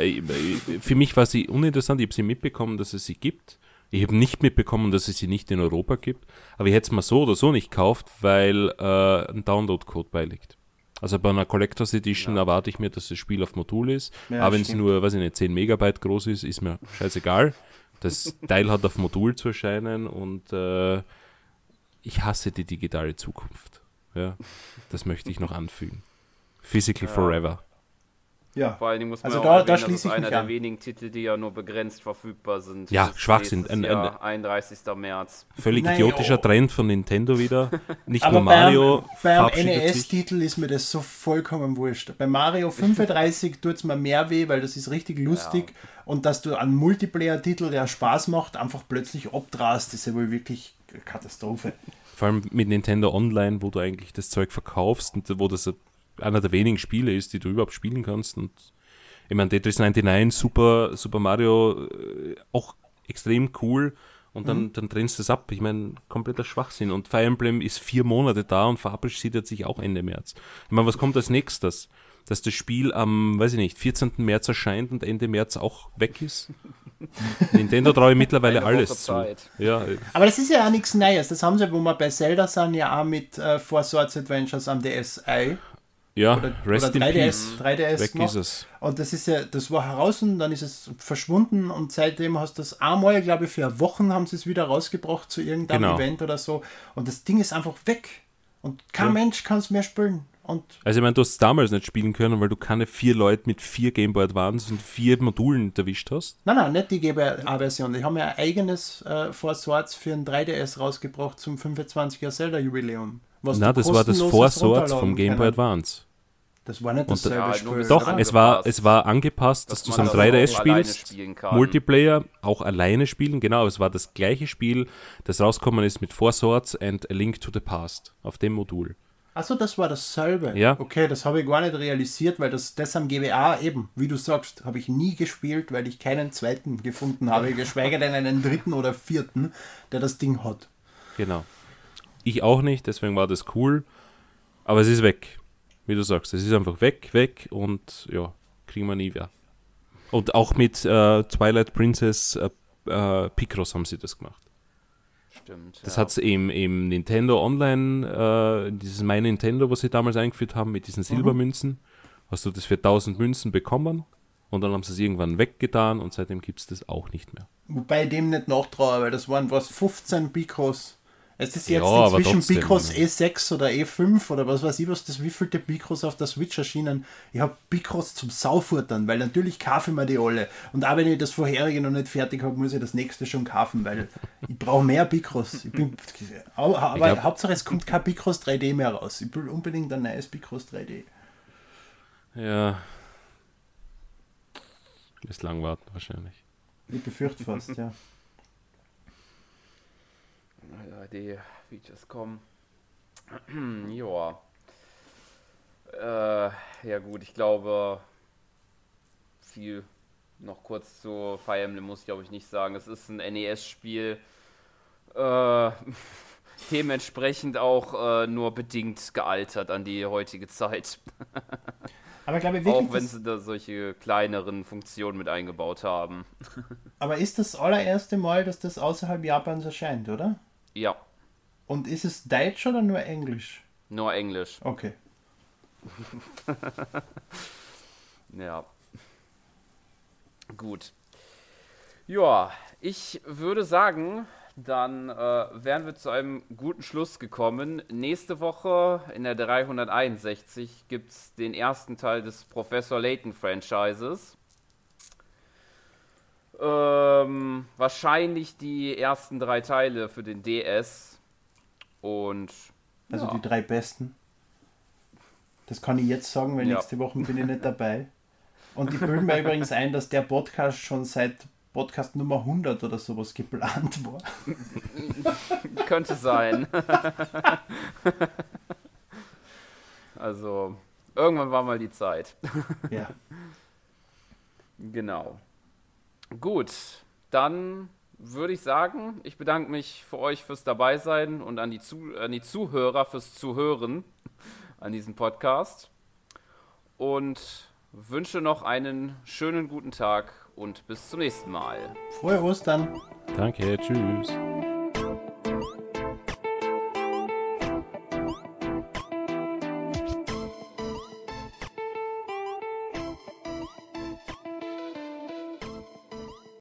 für mich war sie uninteressant. Ich habe sie mitbekommen, dass es sie gibt. Ich habe nicht mitbekommen, dass es sie nicht in Europa gibt. Aber ich hätte es mal so oder so nicht gekauft, weil äh, ein Download-Code beiliegt. Also bei einer Collectors Edition ja. erwarte ich mir, dass das Spiel auf Modul ist. Ja, aber wenn es nur, weiß ich nicht, 10 Megabyte groß ist, ist mir scheißegal. Das [LAUGHS] Teil hat auf Modul zu erscheinen und äh, ich hasse die digitale Zukunft. Ja, das möchte ich noch anfügen. Physical ja. Forever. Ja. Vor allen Dingen muss man also da, erwähnen, da das ist einer der wenigen Titel, die ja nur begrenzt verfügbar sind. Ja, Schwachsinn. Ein, ein, 31. März. Völlig Nein, idiotischer oh. Trend von Nintendo wieder. [LAUGHS] Nicht Aber nur Mario. Bei einem NES-Titel ist mir das so vollkommen wurscht. Bei Mario 35 tut es mir mehr weh, weil das ist richtig lustig. Ja. Und dass du einen Multiplayer-Titel, der Spaß macht, einfach plötzlich abdrast, ist ja wohl wirklich Katastrophe. Vor allem mit Nintendo Online, wo du eigentlich das Zeug verkaufst und wo das einer der wenigen Spiele ist, die du überhaupt spielen kannst. Und ich meine, Tetris 99, Super, Super Mario, äh, auch extrem cool. Und dann, mhm. dann trennst du es ab. Ich meine, kompletter Schwachsinn. Und Fire Emblem ist vier Monate da und verabschiedet sich auch Ende März. Ich meine, was kommt als nächstes? Dass das Spiel am, weiß ich nicht, 14. März erscheint und Ende März auch weg ist? [LAUGHS] Nintendo traue ich mittlerweile alles zu. Ja. Aber das ist ja auch nichts Neues. Das haben sie, wo wir bei Zelda sind, ja auch mit äh, Four Swords Adventures am DSi. Ja, oder, Rest oder 3DS, 3DS Weg ist es. Und das ist ja, das war heraus und dann ist es verschwunden und seitdem hast du das einmal, glaube ich, für Wochen haben sie es wieder rausgebracht zu irgendeinem genau. Event oder so. Und das Ding ist einfach weg. Und kein ja. Mensch kann es mehr spielen. Und also ich meine, du hast es damals nicht spielen können, weil du keine vier Leute mit vier Game Boy Advance und vier Modulen erwischt hast. Nein, nein, nicht die GBA-Version. Die haben ja ein eigenes äh, Swords für ein 3DS rausgebracht zum 25er Zelda-Jubiläum. Nein, das war das Four Swords vom Game Boy Advance. Das war nicht dasselbe ja, Spiel. Doch, es war, es war angepasst, dass, dass du es am 3DS spielst, Multiplayer auch alleine spielen. Genau, es war das gleiche Spiel, das rausgekommen ist mit Four Swords and A Link to the Past auf dem Modul. Achso, das war dasselbe. Ja. Okay, das habe ich gar nicht realisiert, weil das, das am GBA eben, wie du sagst, habe ich nie gespielt, weil ich keinen zweiten gefunden habe, geschweige denn einen dritten oder vierten, der das Ding hat. Genau. Ich auch nicht, deswegen war das cool. Aber es ist weg wie du sagst, es ist einfach weg, weg und ja, kriegen wir nie wieder. Und auch mit äh, Twilight Princess äh, äh, Picross haben sie das gemacht. Stimmt. Das ja. hat es im, im Nintendo Online, äh, dieses My Nintendo, was sie damals eingeführt haben, mit diesen mhm. Silbermünzen, mhm. hast du das für 1000 Münzen bekommen und dann haben sie es irgendwann weggetan und seitdem gibt es das auch nicht mehr. Wobei dem nicht nachtraue, weil das waren was 15 Picross es ist jetzt ja, inzwischen Picross E6 oder E5 oder was weiß ich was, das wievielte Picross auf der Switch erschienen. Ich habe Picross zum Saufuttern, weil natürlich kaufe ich mir die alle. Und auch wenn ich das vorherige noch nicht fertig habe, muss ich das nächste schon kaufen, weil ich brauche mehr Picross. Ich bin, aber glaub, Hauptsache es kommt kein Picross 3D mehr raus. Ich will unbedingt ein neues Picross 3D. Ja. Ist lang warten wahrscheinlich. Ich befürchte fast. Ja, die Features kommen. ja. Äh, ja gut, ich glaube, viel noch kurz zu Fire Emblem muss ich glaube ich nicht sagen. Es ist ein NES-Spiel. Äh, [LAUGHS] dementsprechend auch äh, nur bedingt gealtert an die heutige Zeit. [LAUGHS] Aber ich glaube wirklich, auch wenn sie da solche kleineren Funktionen mit eingebaut haben. [LAUGHS] Aber ist das allererste Mal, dass das außerhalb Japans erscheint, oder? Ja. Und ist es Deutsch oder nur Englisch? Nur Englisch. Okay. [LAUGHS] ja. Gut. Ja, ich würde sagen, dann äh, wären wir zu einem guten Schluss gekommen. Nächste Woche in der 361 gibt es den ersten Teil des Professor Layton Franchises. Ähm, wahrscheinlich die ersten drei Teile für den DS. Und. Also ja. die drei besten. Das kann ich jetzt sagen, weil ja. nächste Woche bin ich nicht dabei. Und ich bilde mir [LAUGHS] übrigens ein, dass der Podcast schon seit Podcast Nummer 100 oder sowas geplant war. [LAUGHS] Könnte sein. [LAUGHS] also, irgendwann war mal die Zeit. ja. Genau. Gut, dann würde ich sagen, ich bedanke mich für euch fürs Dabeisein und an die, Zu an die Zuhörer fürs Zuhören an diesem Podcast. Und wünsche noch einen schönen guten Tag und bis zum nächsten Mal. Frohe Ostern. Danke, tschüss.